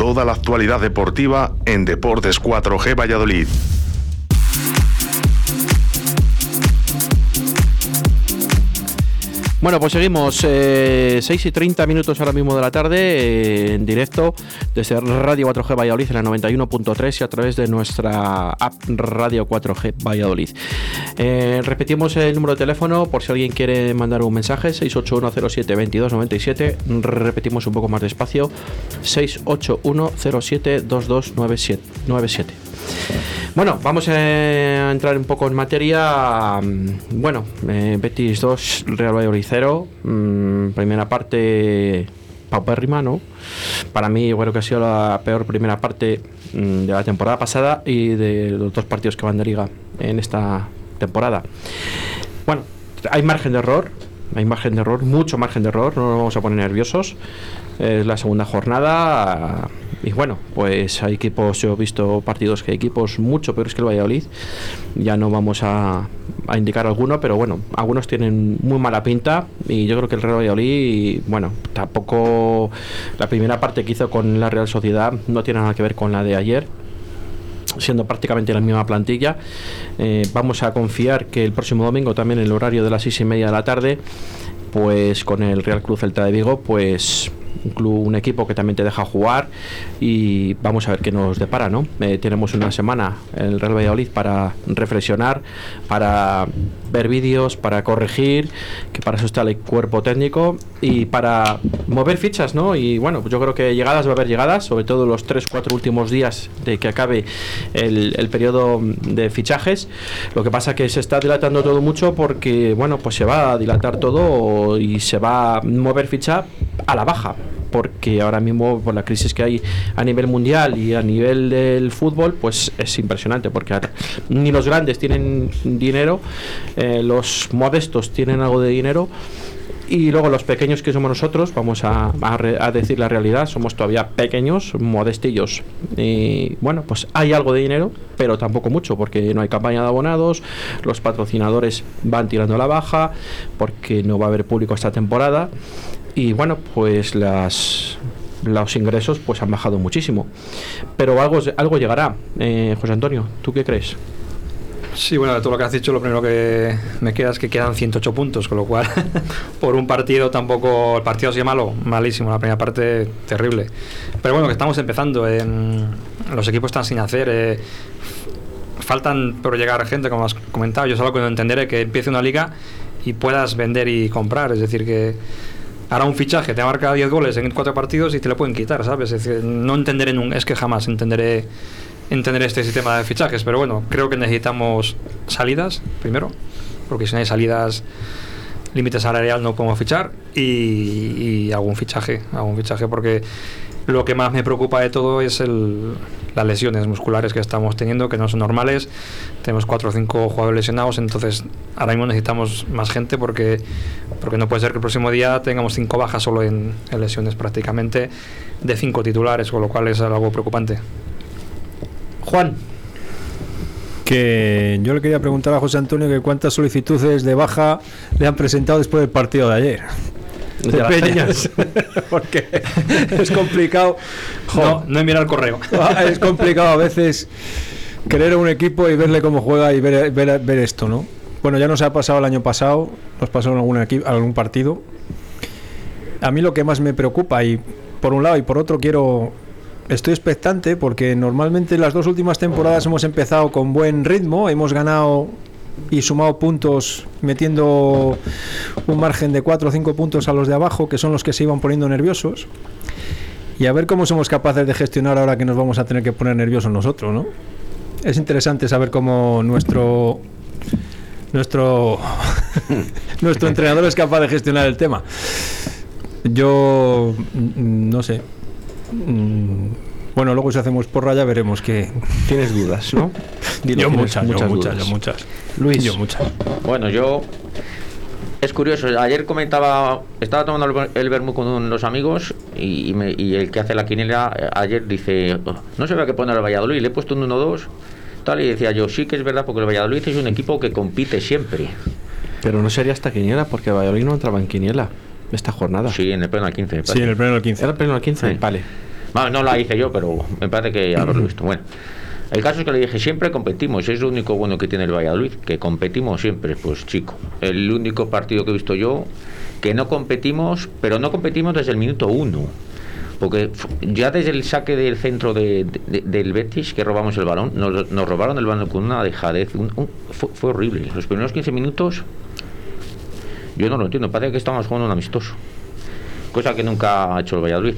Toda la actualidad deportiva en Deportes 4G Valladolid. Bueno, pues seguimos eh, 6 y 30 minutos ahora mismo de la tarde eh, en directo desde Radio 4G Valladolid en la 91.3 y a través de nuestra app Radio 4G Valladolid. Eh, repetimos el número de teléfono por si alguien quiere mandar un mensaje 681072297. Repetimos un poco más despacio 681072297. Bueno, vamos a entrar un poco en materia. Bueno, eh, Betis 2, Real Valladolid 0. Mm, primera parte paupérrima, ¿no? Para mí, creo que ha sido la peor primera parte mm, de la temporada pasada y de los dos partidos que van de liga en esta temporada. Bueno, hay margen de error, hay margen de error, mucho margen de error, no nos vamos a poner nerviosos. Es la segunda jornada y bueno, pues hay equipos, yo he visto partidos que hay equipos mucho peores que el Valladolid. Ya no vamos a, a indicar alguno, pero bueno, algunos tienen muy mala pinta y yo creo que el Real Valladolid, bueno, tampoco la primera parte que hizo con la Real Sociedad no tiene nada que ver con la de ayer siendo prácticamente la misma plantilla. Eh, vamos a confiar que el próximo domingo, también en el horario de las seis y media de la tarde, pues con el Real Cruz Celta de Vigo, pues un club, un equipo que también te deja jugar y vamos a ver qué nos depara, ¿no? Eh, tenemos una semana en el Real Valladolid para reflexionar, para ver vídeos, para corregir, que para eso está el cuerpo técnico y para mover fichas, ¿no? Y bueno, yo creo que llegadas va a haber llegadas, sobre todo los 3-4 últimos días de que acabe el, el periodo de fichajes. Lo que pasa que se está dilatando todo mucho porque, bueno, pues se va a dilatar todo y se va a mover ficha a la baja porque ahora mismo por la crisis que hay a nivel mundial y a nivel del fútbol pues es impresionante porque ni los grandes tienen dinero eh, los modestos tienen algo de dinero y luego los pequeños que somos nosotros, vamos a, a, a, decir la realidad, somos todavía pequeños, modestillos. Y bueno, pues hay algo de dinero, pero tampoco mucho, porque no hay campaña de abonados, los patrocinadores van tirando la baja, porque no va a haber público esta temporada. Y bueno, pues las los ingresos pues han bajado muchísimo. Pero algo, algo llegará. Eh, José Antonio, ¿tú qué crees? Sí, bueno, de todo lo que has dicho, lo primero que me queda es que quedan 108 puntos, con lo cual, por un partido tampoco. El partido ha sido malo, malísimo, la primera parte terrible. Pero bueno, que estamos empezando. En, los equipos están sin hacer. Eh, faltan por llegar gente, como has comentado. Yo solo cuando entenderé que empiece una liga y puedas vender y comprar. Es decir, que hará un fichaje, te marca 10 goles en 4 partidos y te lo pueden quitar, ¿sabes? Es decir, no entenderé, un, es que jamás entenderé entender este sistema de fichajes, pero bueno, creo que necesitamos salidas primero, porque si no hay salidas, límite salarial no podemos fichar y, y algún fichaje, algún fichaje porque lo que más me preocupa de todo es el, las lesiones musculares que estamos teniendo, que no son normales. Tenemos cuatro o cinco jugadores lesionados, entonces ahora mismo necesitamos más gente porque, porque no puede ser que el próximo día tengamos cinco bajas solo en, en lesiones prácticamente de cinco titulares, con lo cual es algo preocupante. Juan. Que yo le quería preguntar a José Antonio que cuántas solicitudes de baja le han presentado después del partido de ayer. De, de peñas. Porque es complicado. No, no enviar el correo. Es complicado a veces querer a un equipo y verle cómo juega y ver, ver, ver esto, ¿no? Bueno, ya nos ha pasado el año pasado, nos pasó en algún, equipo, algún partido. A mí lo que más me preocupa, y por un lado y por otro quiero estoy expectante porque normalmente las dos últimas temporadas hemos empezado con buen ritmo, hemos ganado y sumado puntos, metiendo un margen de 4 o 5 puntos a los de abajo, que son los que se iban poniendo nerviosos. Y a ver cómo somos capaces de gestionar ahora que nos vamos a tener que poner nerviosos nosotros, ¿no? Es interesante saber cómo nuestro nuestro nuestro entrenador es capaz de gestionar el tema. Yo mm, no sé. Mm, bueno, luego si hacemos porra ya veremos que tienes dudas, ¿no? Dilo, yo muchas, muchas, yo muchas, yo muchas. Luis, yo muchas. Bueno, yo es curioso, ayer comentaba, estaba tomando el vermú con los amigos y, y, el que hace la quiniela eh, ayer dice, no se ve que poner el Valladolid, le he puesto un 1-2, tal, y decía yo, sí que es verdad, porque el Valladolid es un equipo que compite siempre. Pero no sería esta quiniela, porque el Valladolid no entraba en quiniela esta jornada. Sí, en el pleno al 15. Sí, en el pleno al 15. ¿Era el pleno al 15? Vale. no la hice yo, pero me parece que ya lo he visto. Bueno. El caso es que le dije, siempre competimos, es lo único bueno que tiene el Valladolid, que competimos siempre, pues chico. El único partido que he visto yo que no competimos, pero no competimos desde el minuto uno. Porque ya desde el saque del centro de, del Betis, que robamos el balón, nos, robaron el balón con una dejadez. fue, horrible. Los primeros 15 minutos, yo no lo entiendo, parece que estamos jugando un amistoso. Cosa que nunca ha hecho el Valladolid.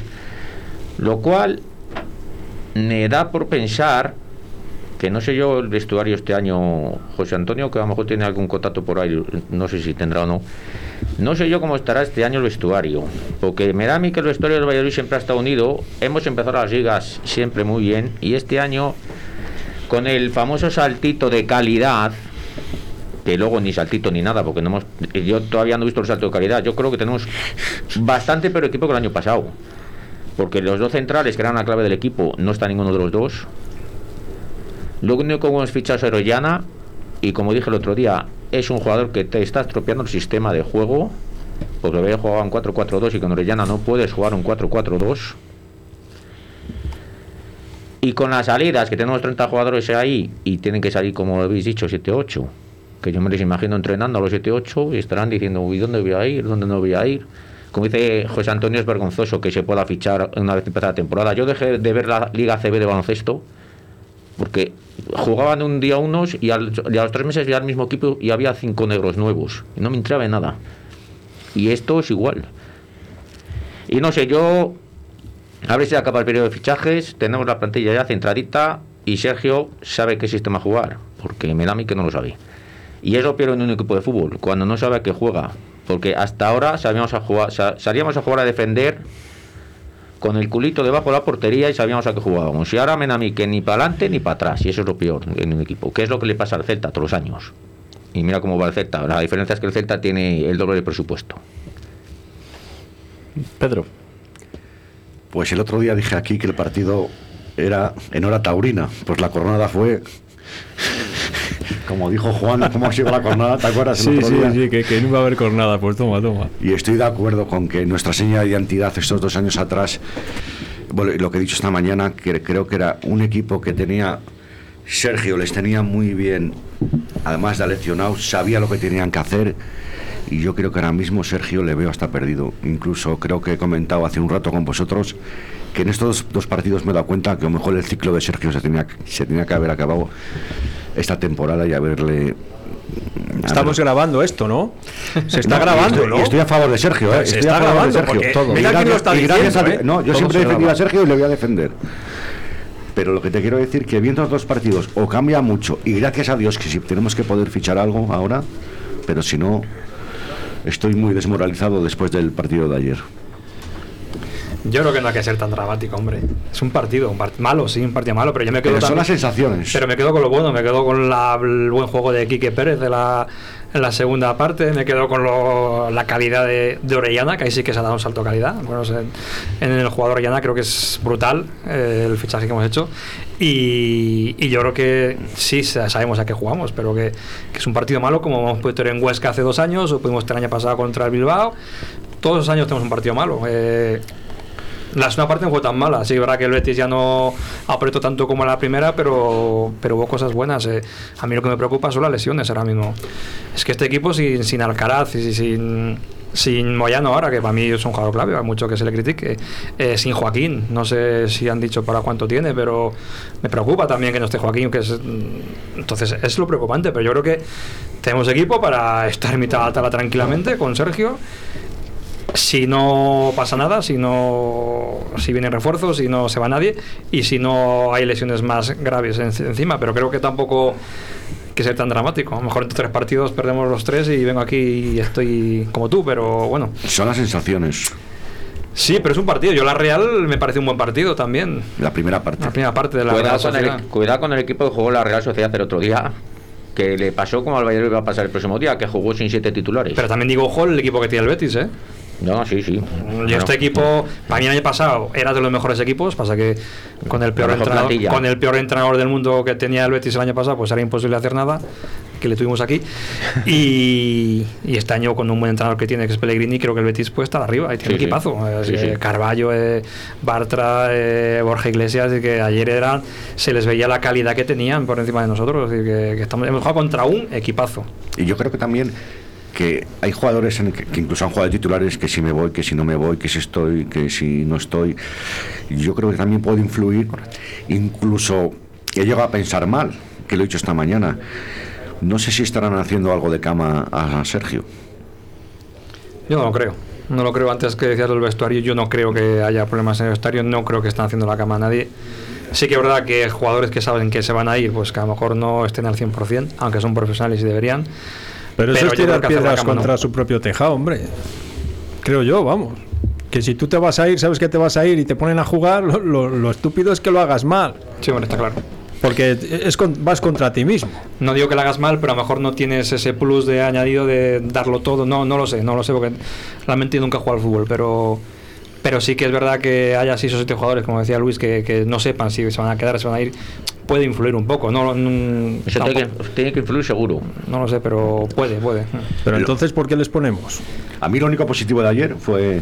Lo cual me da por pensar que no sé yo el vestuario este año, José Antonio, que a lo mejor tiene algún contacto por ahí, no sé si tendrá o no. No sé yo cómo estará este año el vestuario, porque me da a mí que el vestuario del Valladolid siempre ha estado unido. Hemos empezado las ligas siempre muy bien y este año, con el famoso saltito de calidad, que luego ni saltito ni nada, porque no hemos, yo todavía no he visto el salto de calidad. Yo creo que tenemos bastante peor equipo que el año pasado, porque los dos centrales, que eran la clave del equipo, no está ninguno de los dos. Lo único que hemos fichado es Orellana y como dije el otro día, es un jugador que te está estropeando el sistema de juego, porque había jugado en 4-4-2 y con Orellana no puedes jugar un 4-4-2. Y con las salidas, que tenemos 30 jugadores ahí y tienen que salir, como habéis dicho, 7-8, que yo me les imagino entrenando a los 7-8 y estarán diciendo, ¿y dónde voy a ir? ¿Dónde no voy a ir? Como dice José Antonio, es vergonzoso que se pueda fichar una vez empezada la temporada. Yo dejé de ver la Liga CB de baloncesto porque jugaban un día unos y, a los tres meses ya el mismo equipo y había cinco negros nuevos. Y no me entraba en nada. Y esto es igual. Y no sé, yo. A ver si acaba el periodo de fichajes. Tenemos la plantilla ya centradita. Y Sergio sabe qué sistema jugar. Porque me da a mí que no lo sabe. Y eso pierde en un equipo de fútbol. Cuando no sabe a qué juega. Porque hasta ahora sabíamos a jugar, salíamos a jugar a defender con el culito debajo de la portería y sabíamos a qué jugábamos. Y ahora me a mí que ni para adelante ni para atrás, y eso es lo peor en un equipo. ¿Qué es lo que le pasa al Celta todos los años? Y mira cómo va el Celta. La diferencia es que el Celta tiene el doble de presupuesto. Pedro. Pues el otro día dije aquí que el partido era en hora taurina, pues la coronada fue como dijo Juan, ¿cómo ha sido la cornada? ¿Te acuerdas? sí, sí, sí, que, que, no iba a haber cornada, pues toma, toma. Y estoy de acuerdo con que nuestra seña de identidad estos dos años atrás, bueno, lo que he dicho esta mañana, que creo que era un equipo que tenía, Sergio les tenía muy bien, además de aleccionado, sabía lo que tenían que hacer. Y yo creo que ahora mismo Sergio le veo hasta perdido. Incluso creo que he comentado hace un rato con vosotros que en estos dos partidos me he dado cuenta que a lo mejor el ciclo de Sergio se tenía, se tenía que haber acabado esta temporada y haberle Estamos grabando esto, ¿no? Se está grabando, ¿no? Estoy a favor de Sergio, ¿eh? Se está grabando, de Sergio. Todo. Mira quién lo está diciendo, ¿eh? No, yo siempre he defendido a Sergio y le voy a defender. Pero lo que te quiero decir que viendo los dos partidos o cambia mucho y gracias a Dios que si tenemos que poder fichar algo ahora, pero si no estoy muy desmoralizado después del partido de ayer. Yo creo que no hay que ser tan dramático, hombre. Es un partido, un malo, sí, un partido malo, pero yo me quedo. Pero son las sensaciones. Pero me quedo con lo bueno, me quedo con el buen juego de Quique Pérez de la, en la segunda parte, me quedo con la calidad de, Orellana, que ahí sí que se ha dado un salto de calidad. Bueno, en el jugador Orellana creo que es brutal eh, el fichaje que hemos hecho. Y, yo creo que sí sabemos a qué jugamos, pero que, es un partido malo, como hemos podido tener en Huesca hace dos años, o pudimos tener el año pasado contra el Bilbao. Todos los años tenemos un partido malo. Eh, la segunda parte no fue tan mala. Sí, verdad que el Betis ya no apretó tanto como la primera, pero, pero hubo cosas buenas. Eh. A mí lo que me preocupa son las lesiones ahora mismo. Es que este equipo sin, sin Alcaraz y sin, sin Moyano ahora, que para mí es un jugador clave, hay mucho que se le critique, eh, sin Joaquín, no sé si han dicho para cuánto tiene, pero me preocupa también que no esté Joaquín, que es, mm, entonces es lo preocupante, pero yo creo que tenemos equipo para estar mitad a tala tranquilamente con Sergio. Si no pasa nada, si no si vienen refuerzos, si no se va nadie y si no hay lesiones más graves encima, pero creo que tampoco que ser tan dramático. A lo mejor entre tres partidos perdemos los tres y vengo aquí y estoy como tú, pero bueno. Son las sensaciones. Sí, pero es un partido. Yo la Real me parece un buen partido también. La primera parte. La primera parte de la cuidado Real con, el, cuidado con el equipo que jugó la Real Sociedad el otro día. Que le pasó como al Valladolid va a pasar el próximo día, que jugó sin siete titulares. Pero también digo, ojo, el equipo que tiene el Betis, ¿eh? No, sí, sí. Y este equipo, para mí el año pasado, era de los mejores equipos. Pasa que con el peor, entrenador, con el peor entrenador del mundo que tenía el Betis el año pasado, pues era imposible hacer nada, que le tuvimos aquí. Y, y este año, con un buen entrenador que tiene, que es Pellegrini, creo que el Betis puede estar arriba. Y tiene Sí, equipazo. sí. Eh. Carballo, eh, Bartra, eh, Borja Iglesias, y que ayer eran, se les veía la calidad que tenían por encima de nosotros. Que, que estamos, hemos jugado contra un equipazo. Y yo creo que también que hay jugadores en que, que incluso han jugado de titulares que si me voy, que si no me voy, que si estoy, que si no estoy. Yo creo que también puede influir. Incluso he llegado a pensar mal, que lo he dicho esta mañana. No sé si estarán haciendo algo de cama a Sergio. Yo no lo creo. No lo creo antes que decías del vestuario. Yo no creo que haya problemas en el vestuario. No creo que estén haciendo la cama a nadie. Sí que es verdad que jugadores que saben que se van a ir, pues que a lo mejor no estén al 100%, aunque son profesionales y deberían. Pero, eso es tirar piedras no. contra su propio tejado, hombre. Creo yo, vamos. Que si tú te vas a ir, sabes que te vas a ir y te ponen a jugar, lo, lo- lo estúpido es que lo hagas mal. Sí, bueno, está claro. Porque es con- vas contra ti mismo. No digo que lo hagas mal, pero a lo mejor no tienes ese plus de añadido de darlo todo. No, no lo sé, no lo sé porque realmente nunca he jugado al fútbol, pero pero sí que es verdad que haya 6 o 7 jugadores, como decía Luis, que, que no sepan si se van a quedar, se van a ir, puede influir un poco. No, no, Eso tiene que, tampoco- tiene que influir seguro. no lo sé, pero puede, puede. Pero entonces, ¿por qué les ponemos? A mí lo único positivo de ayer fue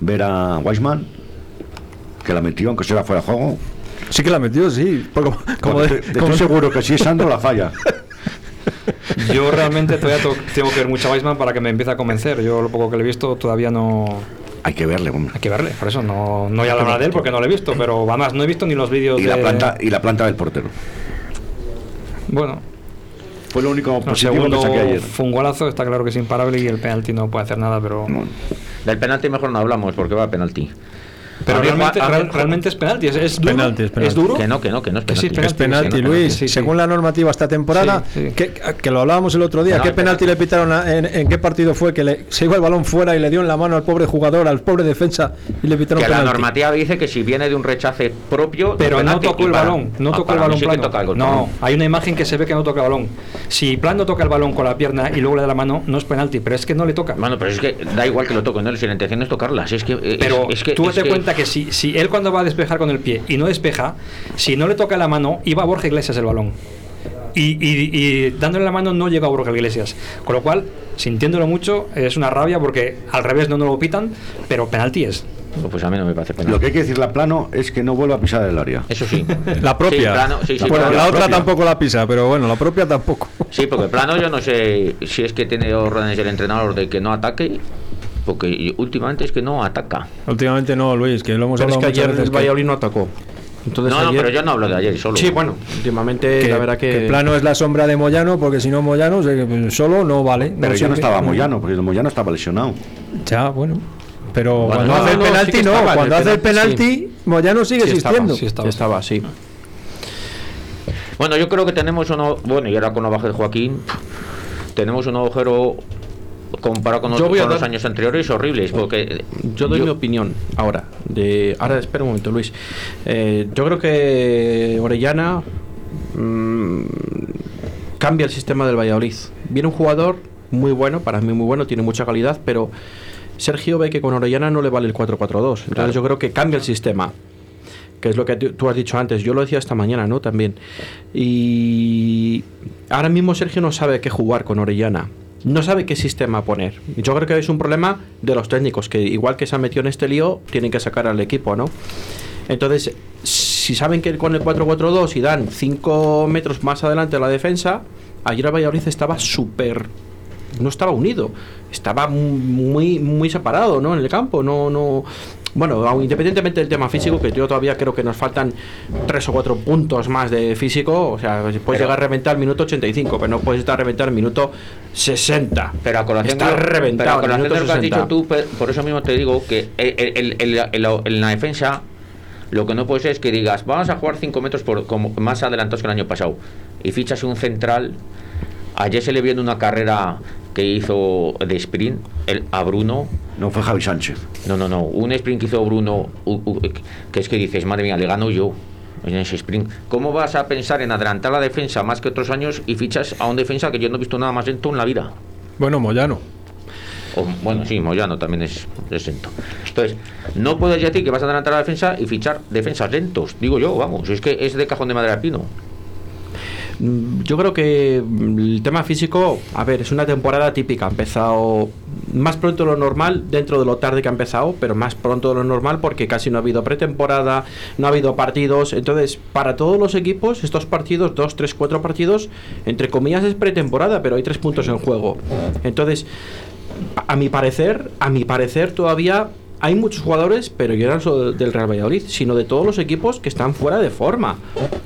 ver a Weisman, que la metió, aunque sea fuera de juego. Sí que la metió, sí. Porque Como, de- como estoy seguro que si es Sandro la falla. Yo realmente todavía to- tengo que ver mucho a Weisman para que me empiece a convencer. Yo lo poco que le he visto todavía no. Hay que verle, hombre. Hay que verle, por eso no, no voy a hablar de él porque no lo he visto, pero además no he visto ni los vídeos Y de. la planta, y la planta del portero. Bueno, Fue lo único positivo que segundo saqué ayer. fue un golazo, está claro que es imparable y el penalti no puede hacer nada, pero. Del penalti mejor no hablamos porque va a penalti. Pero realmente, a mí- real- realmente es penalti, es, es duro. Penalti, es penalti. duro. Que no, que no, que no es Que sí, penalti. Es penalti, que Luis. sí, sí. Según la normativa esta temporada, Sí, sí. Que, que lo hablábamos el otro día, Que no, ¿qué penalti le pitaron? a- en, en qué partido fue? Que le, se iba el balón fuera y le dio en la mano al pobre jugador, al pobre defensa y le pitaron Que la penalti. normativa dice que si viene de un rechace propio. Pero no tocó el balón, no tocó el balón que plano. toca el no, hay una imagen que se ve que no toca el balón. Si Plan no toca el balón con la pierna y luego le da la mano, no es penalti, pero es que no le toca. Bueno, pero es que da igual que lo toque, ¿no? Si la intención es tocarlas. Es que, es- Pero es que, tú te que- cuenta que si, si él cuando va a despejar con el pie y no despeja, si no le toca la mano, iba a Borja Iglesias el balón. Y, y- y dándole la mano no llega a Borja Iglesias. Con lo cual, sintiéndolo mucho, es una rabia porque al revés no nos lo pitan, pero penalti es. Pues a mí no me parece penalti. Lo que hay que decirle a Plano es que no vuelva a pisar el área. Eso sí. La propia. Sí, plano, sí, sí, Bueno, plano. la otra propia. tampoco la pisa, pero bueno, la propia tampoco. Sí, porque plano yo no sé si es que tiene órdenes del entrenador de que no ataque, porque últimamente es que no ataca. Últimamente no, Luis, que lo hemos Pero es que ayer veces. el que- Valladolid no atacó. Entonces no, no, pero yo no hablo de ayer solo. Sí, bueno, últimamente que, la verdad que... que plano es la sombra de Moyano, porque si no Moyano se- solo no vale. Pero ya no estaba Moyano, porque Moyano estaba lesionado. Ya, bueno. Pero cuando no, hace el no, sí penalti no, estaba, cuando el hace el penalti, Moyano sigue sí estaba, existiendo. sí estaba. Sí estaba, sí. Bueno, yo creo que tenemos uno. Bueno, y ahora con la baja de Joaquín, tenemos un agujero comparado con, otros, los años anteriores horribles. Porque Yo doy mi opinión ahora. De, ahora espera un momento, Luis. Eh, yo creo que Orellana mm, cambia el sistema del Valladolid. Viene un jugador muy bueno, para mí muy bueno, tiene mucha calidad, pero Sergio ve que con Orellana no le vale el 4-4-2. Entonces yo creo que cambia el sistema. Que es lo que tú tú has dicho antes. Yo lo decía esta mañana, ¿no? También. Y ahora mismo Sergio no sabe qué jugar con Orellana. No sabe qué sistema poner. Yo creo que es un problema de los técnicos, que igual que se han metido en este lío, tienen que sacar al equipo, ¿no? Entonces, si saben que con el 4-4-2 y dan 5 metros más adelante a la defensa, ayer el Valladolid estaba súper no estaba unido, estaba muy, muy separado, ¿no? En el campo, no, no, bueno, independientemente del tema físico, que yo todavía creo que nos faltan tres o cuatro puntos más de físico, o sea, puedes llegar a reventar el minuto 85, pero no puedes estar a reventar el minuto 60. Pero a colación está reventado. Pero a colación de lo que has dicho tú, por eso mismo te digo que en la defensa lo que no puede ser es que digas, vamos a jugar 5 metros por, como, más adelantados que el año pasado y fichas un central. Ayer se le vio en una carrera que hizo de sprint el, a Bruno. No fue Javi Sánchez. No, no, no. Un sprint que hizo Bruno, que es que dices, madre mía, le gano yo en ese sprint. ¿Cómo vas a pensar en adelantar la defensa más que otros años y fichas a un defensa que yo no he visto nada más lento en la vida? Bueno, Moyano. bueno, sí, Moyano también es, lento. Entonces, no puedes decir que vas a adelantar la defensa y fichar defensas lentos. Digo yo, vamos, es que es de cajón de madera pino. Yo creo que mm, el tema físico, a ver, es una temporada típica. Ha empezado más pronto de lo normal, dentro de lo tarde que ha empezado, pero más pronto de lo normal porque casi no ha habido pretemporada, no ha habido partidos. Entonces, para todos los equipos, estos partidos, dos, tres, cuatro partidos, entre comillas es pretemporada, pero hay tres puntos en juego. Entonces, a mi parecer, a mi parecer todavía hay muchos jugadores, pero yo no solo del Real Valladolid, sino de todos los equipos que están fuera de forma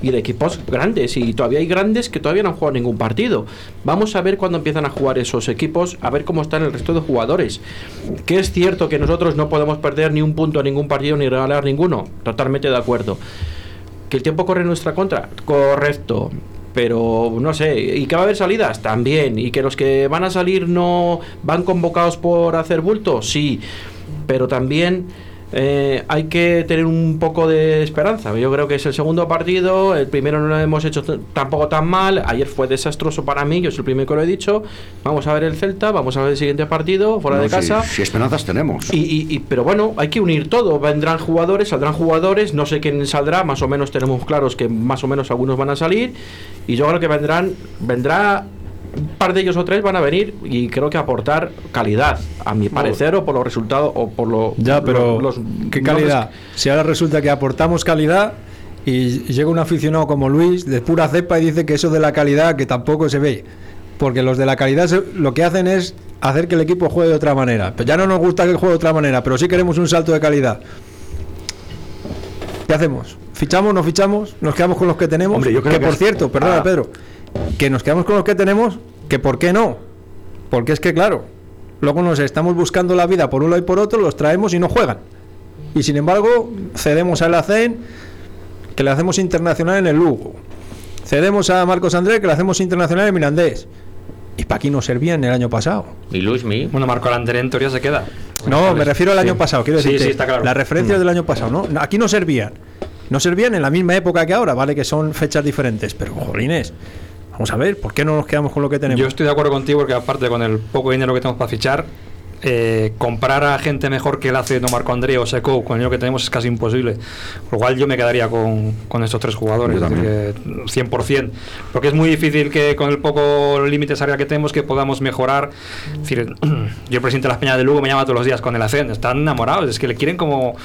y de equipos grandes. Y todavía hay grandes que todavía no han jugado ningún partido. Vamos a ver cuándo empiezan a jugar esos equipos, a ver cómo están el resto de jugadores. Que es cierto que nosotros no podemos perder ni un punto a ningún partido ni regalar ninguno. Totalmente de acuerdo. Que el tiempo corre en nuestra contra, correcto pero no sé, y que va a haber salidas también, y que los que van a salir no van convocados por hacer bulto, sí, pero también eh, hay que tener un poco de esperanza. Yo creo que es el segundo partido, el primero no lo hemos hecho tampoco tan mal, ayer fue desastroso para mí, yo soy el primero que lo he dicho. Vamos a ver el Celta, vamos a ver el siguiente partido fuera de casa. Si esperanzas tenemos. Y, pero bueno, hay que unir todo. Vendrán jugadores, saldrán jugadores, no sé quién saldrá, más o menos tenemos claros que más o menos algunos van a salir. Y yo creo que vendrán, vendrá un par de ellos o tres van a venir y creo que aportar calidad, a mi parecer, o por los resultados, o por lo, ya, pero ¿qué calidad? Si ahora resulta que aportamos calidad y llega un aficionado como Luis de pura cepa y dice que eso de la calidad que tampoco se ve, porque los de la calidad lo que hacen es hacer que el equipo juegue de otra manera. Pero ya no nos gusta que juegue de otra manera, pero sí queremos un salto de calidad. ¿Qué hacemos? ¿Fichamos? ¿No fichamos? ¿Nos quedamos con los que tenemos? Hombre, yo creo que, por cierto, perdona ah. Pedro, que nos quedamos con los que tenemos, que por qué no. Porque es que, claro, luego nos estamos buscando la vida por un lado y por otro, los traemos y no juegan. Y sin embargo, cedemos al ACEN, que le hacemos internacional en el Lugo. Cedemos a Marcos Andrés, que le hacemos internacional en Mirandés. Y para aquí no servían el año pasado. Y Luis Mi. Bueno, Marco Andrés en teoría se queda. No, me refiero al año pasado, quiero decir. Sí, Las referencias mm. del año pasado, ¿no? Aquí no servían. No servían en la misma época que ahora, vale que son fechas diferentes, pero jolines, Vamos a ver, ¿por qué no nos quedamos con lo que tenemos? Yo estoy de acuerdo contigo porque aparte con el poco dinero que tenemos para fichar, eh, comprar a gente mejor que el hace no Marco André o Seco con el que tenemos es casi imposible. Por lo cual yo me quedaría con, con estos tres jugadores, 100%. Porque es muy difícil que con el poco límite salarial que tenemos que podamos mejorar. decir, yo presidente de las Peñas de Lugo me llama todos los días con el ACEN, están enamorados, es que le quieren como,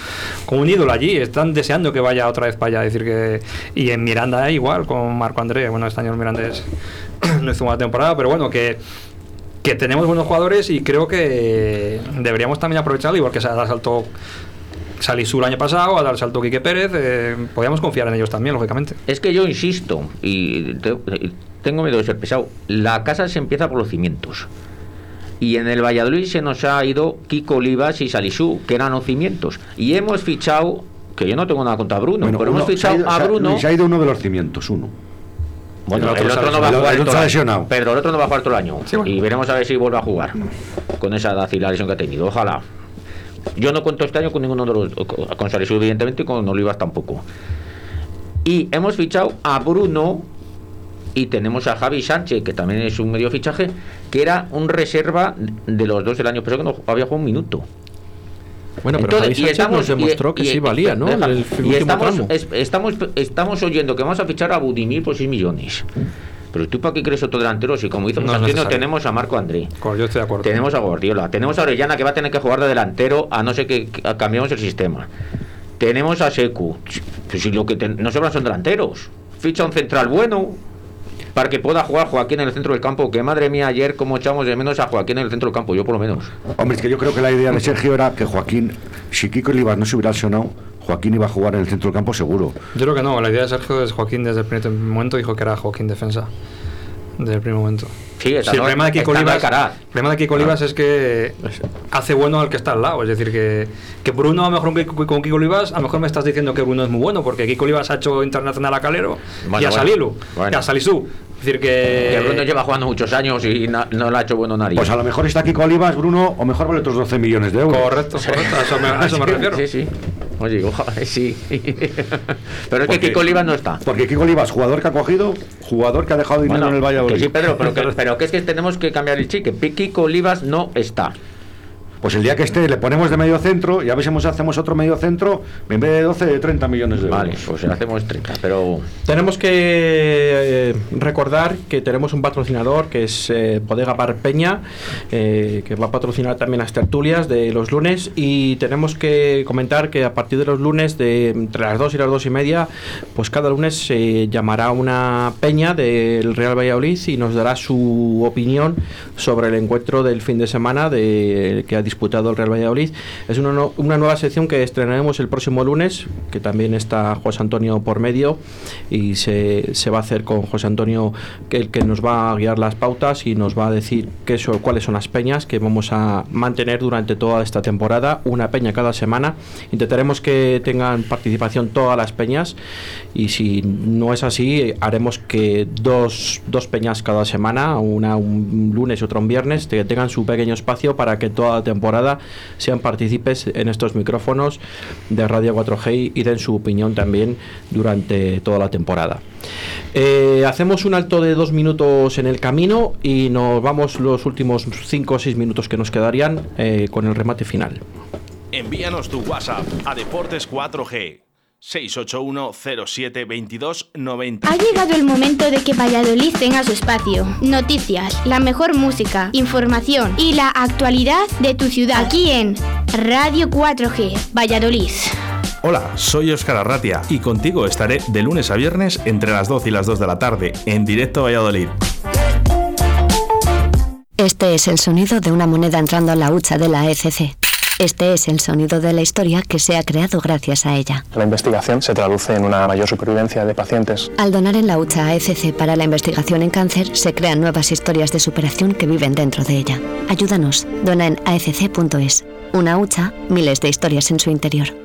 como un ídolo allí, están deseando que vaya otra vez para allá. decir que, y en Miranda igual, con Marco André, bueno, este año el Miranda es, no hizo una temporada, pero bueno, que que tenemos buenos jugadores y creo que deberíamos también aprovecharlo, igual que se ha dado salto Salisú el año pasado, a dar salto Quique Pérez, eh, podríamos confiar en ellos también, lógicamente. Es que yo insisto, y tengo miedo de ser pesado, la casa se empieza por los cimientos. Y en el Valladolid se nos ha ido Kiko Olivas y Salisú, que eran los cimientos. Y hemos fichado, que yo no tengo nada contra Bruno, pero hemos fichado a Bruno. Se ha ido uno de los cimientos, uno. Bueno, el otro, no va a jugar todo el año. Pedro, el otro no va a jugar todo el año. Y veremos a ver si vuelve a jugar con esa la lesión que ha tenido. Ojalá. Yo no cuento este año con ninguno de los. Con Salisu, evidentemente, y con Olivas tampoco. Y hemos fichado a Bruno y tenemos a Javi Sánchez, que también es un medio fichaje, que era un reserva de los dos del año pasado que no había jugado un minuto. Bueno, pero Entonces, y estamos, demostró que sí valía, ¿no? y estamos, estamos, estamos oyendo que vamos a fichar a Budimir por 6 millones. Pero tú para qué crees otro delantero si como hizo no tenemos a Marco André. yo estoy de acuerdo. Tenemos a Guardiola, tenemos a Orellana que va a tener que jugar de delantero a no ser que cambiemos el sistema. Tenemos a Secu. Pues si lo que no sobran son delanteros. Ficha un central bueno, para que pueda jugar Joaquín en el centro del campo. Que madre mía, ayer como echamos de menos a Joaquín en el centro del campo, yo por lo menos. Hombre, es que yo creo que la idea de Sergio era que Joaquín, si Kiko Olivas no se hubiera lesionado, Joaquín iba a jugar en el centro del campo seguro. Yo creo que no, la idea de Sergio es Joaquín desde el primer momento dijo que era Joaquín defensa. Desde el primer momento. Sí, está el no- problema de Kiko no Olivas, el problema de Kiko Olivas es que hace bueno al que está al lado. Es decir, que, que Bruno a lo mejor con Kiko Olivas, a lo mejor me estás diciendo que Bruno es muy bueno, porque Kiko Olivas ha hecho internacional a Calero y Bueno, a bueno. Salilu, Bueno. y a Salisú. Es decir, que. Que Bruno lleva jugando muchos años y na- no le ha hecho bueno nadie. Pues a lo mejor está Kiko Olivas, Bruno, o mejor vale otros 12 millones de euros. Correcto, correcto, a eso me, a eso me refiero. Sí, sí. Ojalá, sí. pero es que Porque- Kiko Olivas no está. Porque Kiko Olivas, jugador que ha cogido, jugador que ha dejado dinero Bueno, en el Valladolid. que sí, Pedro, pero que, pero que es que tenemos que cambiar el chip. Que Kiko Olivas no está. Pues el día que esté le ponemos de medio centro y a ver si hemos- hacemos otro medio centro en vez de 12, de 30 millones de euros. Vale, pues hacemos 30, pero... Tenemos que eh, recordar que tenemos un patrocinador que es eh, Bodega Bar Peña, eh, que va a patrocinar también las tertulias de los lunes. Y tenemos que comentar que a partir de los lunes, de entre las 2 y las 2 y media, pues cada lunes se llamará una peña del Real Valladolid y nos dará su opinión sobre el encuentro del fin de semana de, que ha disputado el Real Valladolid. Es una, no- una nueva sección que estrenaremos el próximo lunes, que también está José Antonio por medio y se, se va a hacer con José Antonio que el que nos va a guiar las pautas y nos va a decir qué son, cuáles son las peñas que vamos a mantener durante toda esta temporada, una peña cada semana. Intentaremos que tengan participación todas las peñas y si no es así haremos que dos, dos peñas cada semana, una un lunes y otra un viernes, que tengan su pequeño espacio para que toda la temporada sean partícipes en estos micrófonos de Radio 4G y den su opinión también durante toda la temporada. Eh, hacemos un alto de dos minutos en el camino y nos vamos los últimos cinco o seis minutos que nos quedarían eh, con el remate final. Envíanos tu WhatsApp a Deportes 4G 681 07 22 90. Ha llegado el momento de que Valladolid tenga su espacio. Noticias, la mejor música, información y la actualidad de tu ciudad. Aquí en Radio 4G, Valladolid. Hola, soy Óscar Arratia y contigo estaré de lunes a viernes entre las 12 y las 2 de la tarde en directo a Valladolid. Este es el sonido de una moneda entrando a la hucha de la ECC. Este es el sonido de la historia que se ha creado gracias a ella. La investigación se traduce en una mayor supervivencia de pacientes. Al donar en la hucha AECC para la investigación en cáncer, se crean nuevas historias de superación que viven dentro de ella. Ayúdanos, dona en aecc.es. Una hucha, miles de historias en su interior.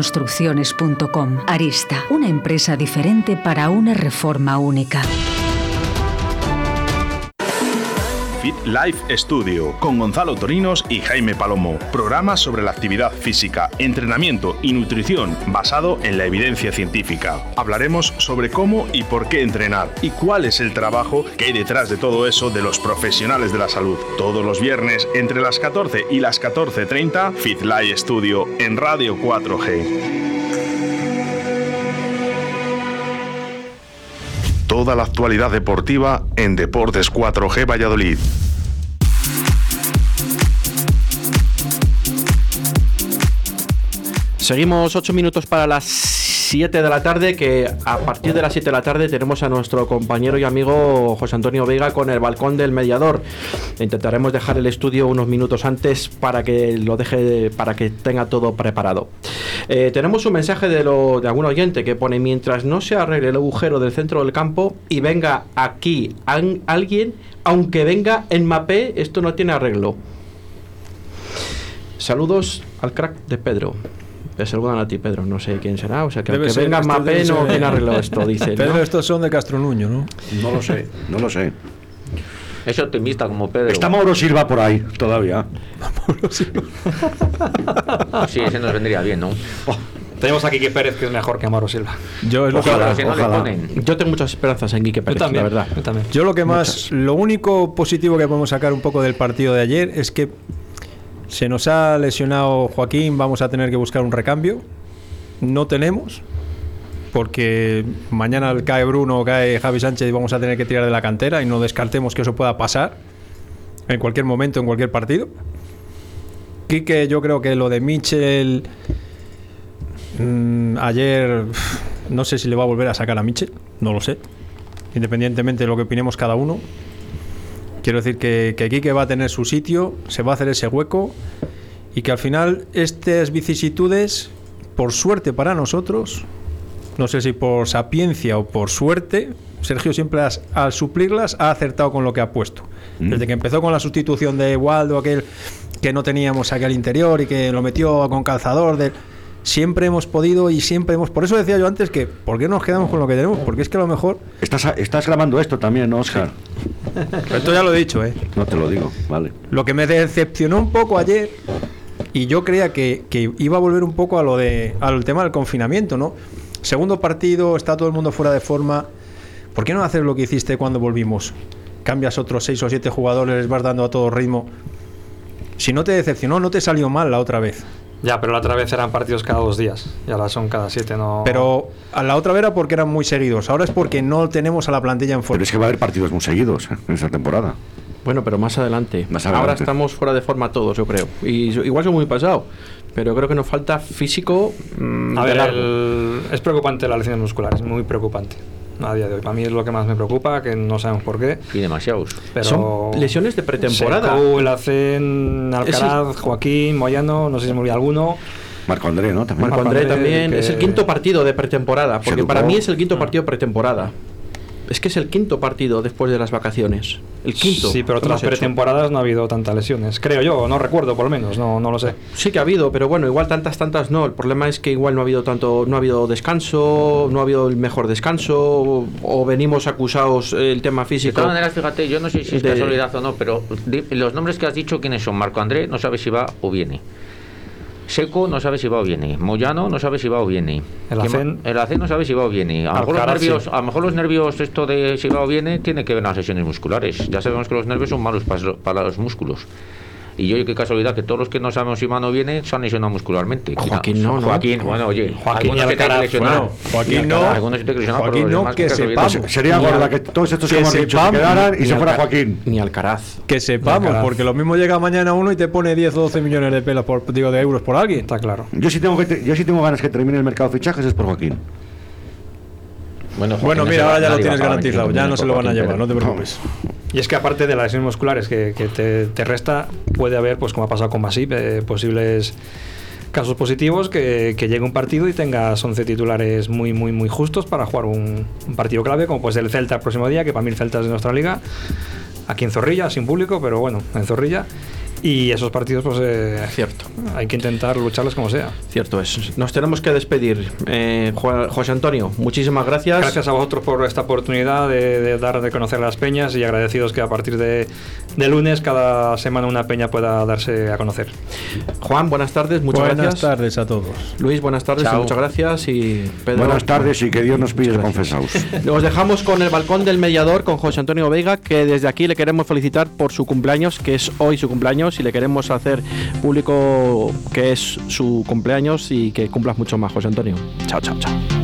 Arista, una empresa diferente para una reforma única. Fit Life Studio con Gonzalo Torinos y Jaime Palomo. Programa sobre la actividad física, entrenamiento y nutrición basado en la evidencia científica. Hablaremos sobre cómo y por qué entrenar y cuál es el trabajo que hay detrás de todo eso de los profesionales de la salud. Todos los viernes entre las 14 y las 14.30 Fit Life Studio en Radio 4G. Toda la actualidad deportiva en Deportes 4G Valladolid. Seguimos 8 minutos para las 7 de la tarde, que a partir de las 7 de la tarde tenemos a nuestro compañero y amigo José Antonio Vega con el balcón del mediador. Intentaremos dejar el estudio unos minutos antes para que lo deje, para que tenga todo preparado. Eh, tenemos un mensaje de, lo, de algún oyente que pone, mientras no se arregle el agujero del centro del campo y venga aquí alguien, aunque venga en mapé, esto no tiene arreglo. Saludos al crack de Pedro. Te saludan a ti, Pedro. No sé quién será. O sea, que Debe aunque ser, venga Mapé, no quién arregló esto, dice. Pedro, ¿no? estos son de Castronuño, ¿no? No lo sé, no lo sé. Es optimista como Pedro. Está Mauro Silva por ahí todavía. Sí, ese nos vendría bien, ¿no? Tenemos a Quique Pérez, que es mejor que Amaro Silva. Yo es lo Ojalá, que que ojalá. ponen. Yo tengo muchas esperanzas en Quique Pérez, también, la verdad. yo también. Yo lo que más, lo único positivo que podemos sacar un poco del partido de ayer es que se nos ha lesionado Joaquín, vamos a tener que buscar un recambio. No tenemos, porque mañana cae Bruno cae Javi Sánchez y vamos a tener que tirar de la cantera y no descartemos que eso pueda pasar en cualquier momento, en cualquier partido. Quique, yo creo que lo de Mitchell mm, ayer no sé si le va a volver a sacar a Mitchell, no lo sé. Independientemente de lo que opinemos cada uno. Quiero decir que, que Quique va a tener su sitio, se va a hacer ese hueco y que al final estas vicisitudes, por suerte para nosotros, no sé si por sapiencia o por suerte, Sergio siempre has- al suplirlas ha acertado con lo que ha puesto. Desde que empezó con la sustitución de Waldo, aquel que no teníamos aquí al interior y que lo metió con calzador, de, siempre hemos podido y siempre hemos... Por eso decía yo antes que, ¿por qué nos quedamos con lo que tenemos? Porque es que a lo mejor... Estás, estás grabando esto también, ¿no, Oscar? Esto ya lo he dicho, ¿eh? No te lo digo, vale. Lo que me decepcionó un poco ayer, y yo creía que, que iba a volver un poco a lo de al tema del confinamiento, ¿no? Segundo partido, está todo el mundo fuera de forma. ¿Por qué no hacer lo que hiciste cuando volvimos? Cambias otros seis o siete jugadores, les vas dando a todo ritmo. Si no te decepcionó, no te salió mal la otra vez. Ya, pero la otra vez eran partidos cada dos días. Y ahora son cada siete, no. Pero a la otra vez era porque eran muy seguidos. Ahora es porque no tenemos a la plantilla en forma. Pero es que va a haber partidos muy seguidos en esta temporada. Bueno, pero más adelante. Más Ahora adelante. estamos fuera de forma todos, yo creo. Y igual soy muy pasado. Pero creo que nos falta físico. mm, A de ver, el- es preocupante la lesión muscular, es muy preocupante. A día de hoy. Para mí es lo que más me preocupa, que no sabemos por qué. Y demasiados. Pero Son lesiones de pretemporada. Sekou, el Acen, Alcaraz, Joaquín, Moyano, no sé si me olvida alguno. Marco André, ¿no? También. Marco André André, también. que- Es el quinto partido de pretemporada. Se Porque para mí es el quinto partido de pretemporada. Es que es el quinto partido después de las vacaciones. El quinto. Sí, pero ¿Cómo otras hecho? pretemporadas no ha habido tantas lesiones. Creo yo, no recuerdo por lo menos, no, no lo sé. Sí que ha habido, pero bueno, igual tantas, tantas no. El problema es que igual no ha habido tanto, no ha habido descanso, no ha habido el mejor descanso, o, o venimos acusados eh, el tema De físico. todas maneras, fíjate, yo no sé si es de- casualidad o no, pero di- los nombres que has dicho, ¿quiénes son? Marco André no sabe si va o viene. Seco no sabe si va o viene. Moyano no sabe si va o viene. El ¿Quién Acen- ma- el Acen no sabe si va o viene. A lo, mejor los nervios, sí. a lo mejor los nervios, esto de si va o viene, tiene que ver las lesiones musculares. Ya sabemos que los nervios son malos para, para los músculos. Y yo, qué casualidad, que todos los que no sabemos si van o viene se han lesionado muscularmente. Joaquín no, ¿no? Joaquín, bueno, oye. Joaquín algunos se tienen que lesionar. Joaquín no. Algunos se tienen que lesionar, pero Joaquín no, que sepamos. Sería al- que todos estos que, hemos dicho se quedaran y se fuera Joaquín. Ni Alcaraz. Que sepamos, Alcaraz. porque lo mismo llega mañana uno y te pone 10 o 12 millones de pelas por, digo, de euros por alguien. Está claro. Yo sí tengo que te- yo sí tengo ganas que termine el mercado de fichajes es por Joaquín. Bueno, Bueno, mira, ahora ya lo tienes garantizado, 25 ya no se lo van a llevar, no te preocupes. Y es que aparte de las lesiones musculares que, que te, te resta, puede haber, pues como ha pasado con Masip, eh, posibles casos positivos que, que llegue un partido y tengas 11 titulares muy, muy, muy justos para jugar un, un partido clave, como pues el Celta el próximo día, que para mí el Celta es de nuestra liga, aquí en Zorrilla, sin público, pero bueno, en Zorrilla. Y esos partidos, pues eh, Cierto. hay que intentar lucharlos como sea. Cierto es. Nos tenemos que despedir. Eh, Jo- José Antonio, muchísimas gracias. Gracias a vosotros por esta oportunidad de, de dar de conocer a las peñas y agradecidos que a partir de, de lunes cada semana una peña pueda darse a conocer. Juan, buenas tardes, muchas Buenas gracias. tardes a todos. Luis, buenas tardes y muchas gracias. Y Pedro, Buenas tardes y que Dios nos pille confesaos. Os dejamos con el balcón del mediador con José Antonio Vega, que desde aquí le queremos felicitar por su cumpleaños, que es hoy su y le queremos hacer público que es su cumpleaños y que cumplas mucho más, José Antonio. Chao, chao, chao.